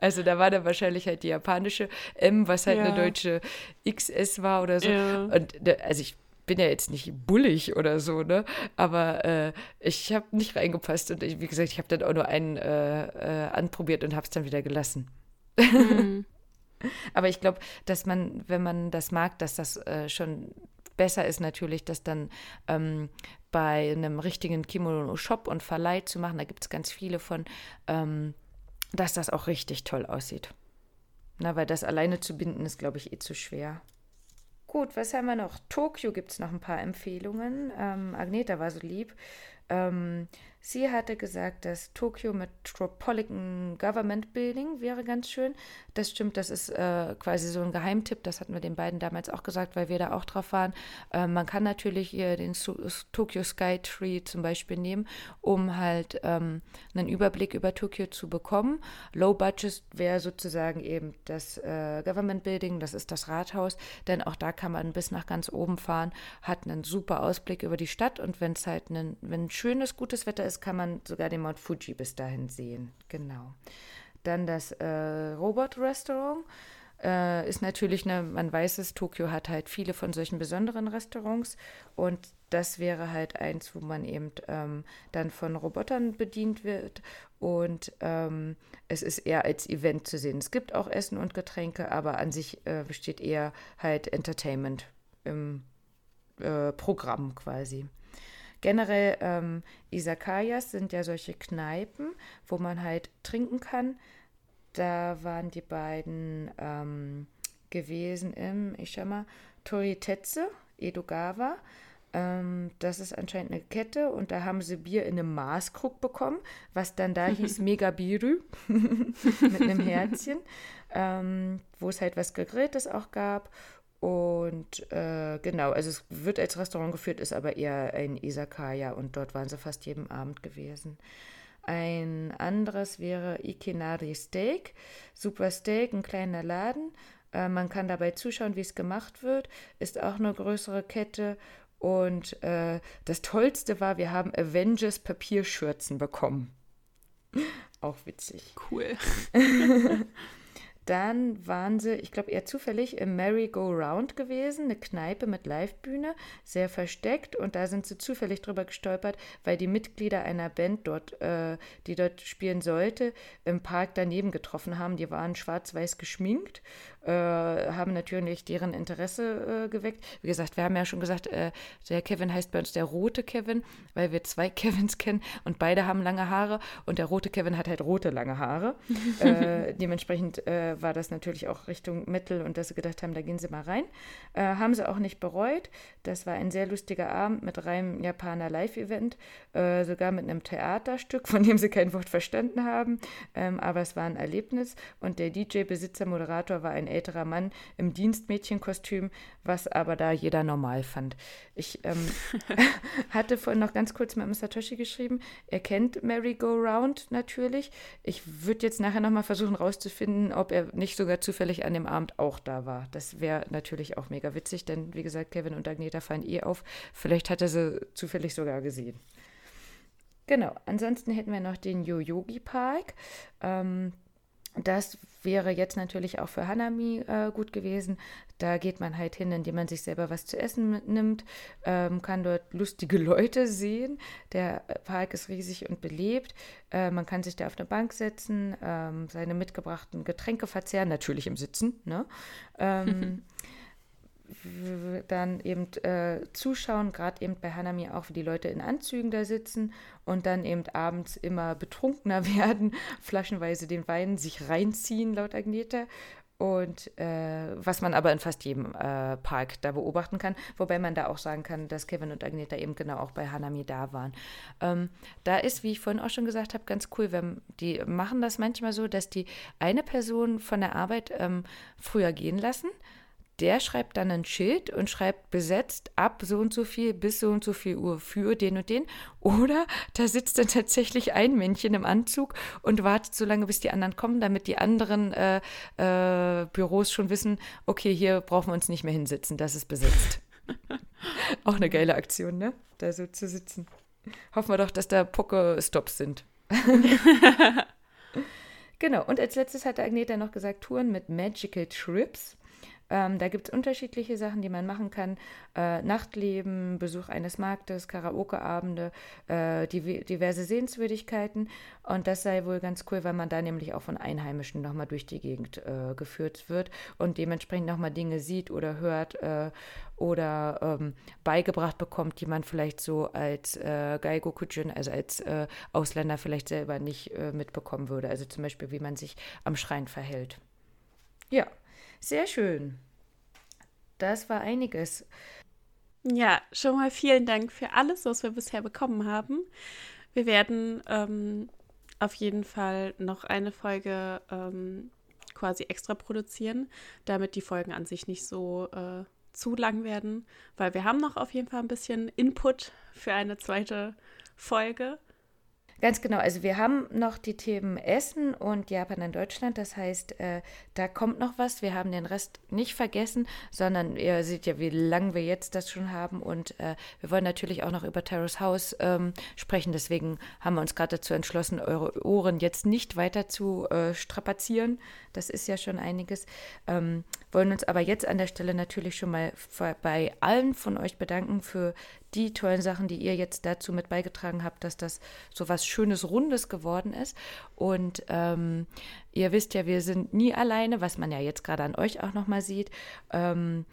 Also da war dann wahrscheinlich halt die japanische M, was halt ja. eine deutsche XS war oder so. Ja. Und also ich bin ja jetzt nicht bullig oder so, ne? Aber äh, ich habe nicht reingepasst und ich, wie gesagt, ich habe dann auch nur einen äh, äh, anprobiert und habe es dann wieder gelassen. Mhm. Aber ich glaube, dass man, wenn man das mag, dass das äh, schon besser ist natürlich, das dann ähm, bei einem richtigen Kimono-Shop und Verleih zu machen. Da gibt es ganz viele von, ähm, dass das auch richtig toll aussieht. Na, weil das alleine zu binden ist, glaube ich, eh zu schwer. Gut, was haben wir noch? Tokio gibt es noch ein paar Empfehlungen. Ähm, Agneta war so lieb. Ähm, Sie hatte gesagt, dass Tokyo Metropolitan Government Building wäre ganz schön. Das stimmt, das ist äh, quasi so ein Geheimtipp. Das hatten wir den beiden damals auch gesagt, weil wir da auch drauf waren. Äh, man kann natürlich hier den Su Tokyo Sky Tree zum Beispiel nehmen, um halt ähm, einen Überblick über Tokio zu bekommen. Low Budget wäre sozusagen eben das äh, Government Building, das ist das Rathaus, denn auch da kann man bis nach ganz oben fahren, hat einen super Ausblick über die Stadt und wenn es halt ein, wenn schönes, gutes Wetter ist, ist, kann man sogar den Mount Fuji bis dahin sehen. Genau. Dann das äh, Robot-Restaurant. Äh, ist natürlich, eine, man weiß es, Tokio hat halt viele von solchen besonderen Restaurants und das wäre halt eins, wo man eben ähm, dann von Robotern bedient wird und ähm, es ist eher als Event zu sehen. Es gibt auch Essen und Getränke, aber an sich äh, besteht eher halt Entertainment im äh, Programm quasi. Generell ähm, Isakayas sind ja solche Kneipen, wo man halt trinken kann. Da waren die beiden ähm, gewesen im, ich schau mal, Toritetsu, Edogawa. Ähm, das ist anscheinend eine Kette und da haben sie Bier in einem Maßkrug bekommen, was dann da hieß Megabiru mit einem Herzchen, ähm, wo es halt was Gegrilltes auch gab und äh, genau, also es wird als Restaurant geführt, ist aber eher ein Isakaya und dort waren sie fast jeden Abend gewesen. Ein anderes wäre Ikinari Steak. Super Steak, ein kleiner Laden. Äh, man kann dabei zuschauen, wie es gemacht wird. Ist auch eine größere Kette. Und äh, das Tollste war, wir haben Avengers Papierschürzen bekommen. Auch witzig. Cool. Dann waren sie, ich glaube eher zufällig, im Merry-Go-Round gewesen, eine Kneipe mit Livebühne, sehr versteckt. Und da sind sie zufällig drüber gestolpert, weil die Mitglieder einer Band dort, äh, die dort spielen sollte, im Park daneben getroffen haben. Die waren schwarz-weiß geschminkt äh, haben natürlich deren Interesse äh, geweckt. Wie gesagt, wir haben ja schon gesagt, äh, der Kevin heißt bei uns der rote Kevin, weil wir zwei Kevins kennen und beide haben lange Haare und der rote Kevin hat halt rote lange Haare. Äh, dementsprechend äh, war das natürlich auch Richtung Metal und dass sie gedacht haben, da gehen sie mal rein. Haben sie auch nicht bereut. Das war ein sehr lustiger Abend mit reinem Japaner Live-Event, sogar mit einem Theaterstück, von dem sie kein Wort verstanden haben. Ähm, aber es war ein Erlebnis und der DJ, Besitzer, Moderator war ein älterer Mann im Dienstmädchenkostüm, was aber da jeder normal fand. Ich ähm, hatte vorhin noch ganz kurz mit Satoshi geschrieben. Er kennt Merry Go Round natürlich. Ich würde jetzt nachher nochmal versuchen rauszufinden, ob er nicht sogar zufällig an dem Abend auch da war. Das wäre natürlich auch mega witzig, denn wie gesagt, Kevin und Agneta fallen eh auf. Vielleicht hat er sie zufällig sogar gesehen. Genau, ansonsten hätten wir noch den Yoyogi Park. Ähm, das wäre jetzt natürlich auch für Hanami äh, gut gewesen. Da geht man halt hin, indem man sich selber was zu essen mitnimmt, ähm, kann dort lustige Leute sehen. Der Park ist riesig und belebt. Äh, man kann sich da auf eine Bank setzen, ähm, seine mitgebrachten Getränke verzehren, natürlich im Sitzen. Ne? Ähm, dann eben äh, zuschauen, gerade eben bei Hanami auch, wie die Leute in Anzügen da sitzen und dann eben abends immer betrunkener werden, flaschenweise den Wein sich reinziehen, laut Agneta. Und äh, was man aber in fast jedem äh, Park da beobachten kann, wobei man da auch sagen kann, dass Kevin und Agneta eben genau auch bei Hanami da waren. Ähm, da ist, wie ich vorhin auch schon gesagt habe, ganz cool, wenn die machen das manchmal so, dass die eine Person von der Arbeit ähm, früher gehen lassen der schreibt dann ein Schild und schreibt besetzt ab so und so viel bis so und so viel Uhr für den und den. Oder da sitzt dann tatsächlich ein Männchen im Anzug und wartet so lange, bis die anderen kommen, damit die anderen äh, äh, Büros schon wissen, okay, hier brauchen wir uns nicht mehr hinsitzen, das ist besetzt. Auch eine geile Aktion, ne? Da so zu sitzen. Hoffen wir doch, dass da Poke-Stops sind. genau, und als letztes hat Agneta noch gesagt, Touren mit Magical Trips. Ähm, da gibt es unterschiedliche Sachen, die man machen kann. Äh, Nachtleben, Besuch eines Marktes, Karaoke-Abende, äh, die, diverse Sehenswürdigkeiten. Und das sei wohl ganz cool, weil man da nämlich auch von Einheimischen nochmal durch die Gegend äh, geführt wird und dementsprechend nochmal Dinge sieht oder hört äh, oder ähm, beigebracht bekommt, die man vielleicht so als äh, Gaigokujin, also als äh, Ausländer vielleicht selber nicht äh, mitbekommen würde. Also zum Beispiel, wie man sich am Schrein verhält. Ja, sehr schön. Das war einiges. Ja, schon mal vielen Dank für alles, was wir bisher bekommen haben. Wir werden ähm, auf jeden Fall noch eine Folge ähm, quasi extra produzieren, damit die Folgen an sich nicht so äh, zu lang werden, weil wir haben noch auf jeden Fall ein bisschen Input für eine zweite Folge. Ganz genau. Also wir haben noch die Themen Essen und Japan in Deutschland. Das heißt, äh, da kommt noch was. Wir haben den Rest nicht vergessen, sondern ihr seht ja, wie lange wir jetzt das schon haben. Und äh, wir wollen natürlich auch noch über Terrace House ähm, sprechen. Deswegen haben wir uns gerade dazu entschlossen, eure Ohren jetzt nicht weiter zu äh, strapazieren. Das ist ja schon einiges. Ähm, wollen uns aber jetzt an der Stelle natürlich schon mal bei allen von euch bedanken für die tollen Sachen, die ihr jetzt dazu mit beigetragen habt, dass das so was Schönes, Rundes geworden ist. Und ähm, ihr wisst ja, wir sind nie alleine, was man ja jetzt gerade an euch auch nochmal sieht. Ähm,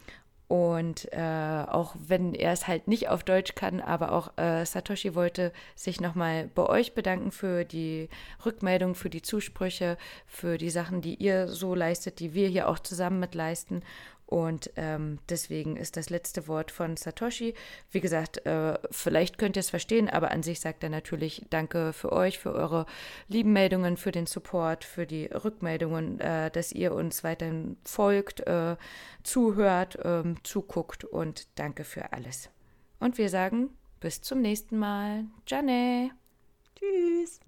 und äh, auch wenn er es halt nicht auf Deutsch kann, aber auch äh, Satoshi wollte sich nochmal bei euch bedanken für die Rückmeldung, für die Zusprüche, für die Sachen, die ihr so leistet, die wir hier auch zusammen mit leisten. Und ähm, deswegen ist das letzte Wort von Satoshi. Wie gesagt, äh, vielleicht könnt ihr es verstehen, aber an sich sagt er natürlich Danke für euch, für eure lieben Meldungen, für den Support, für die Rückmeldungen, äh, dass ihr uns weiterhin folgt, äh, zuhört, ähm, zuguckt und danke für alles. Und wir sagen bis zum nächsten Mal. Jane. Tschüss.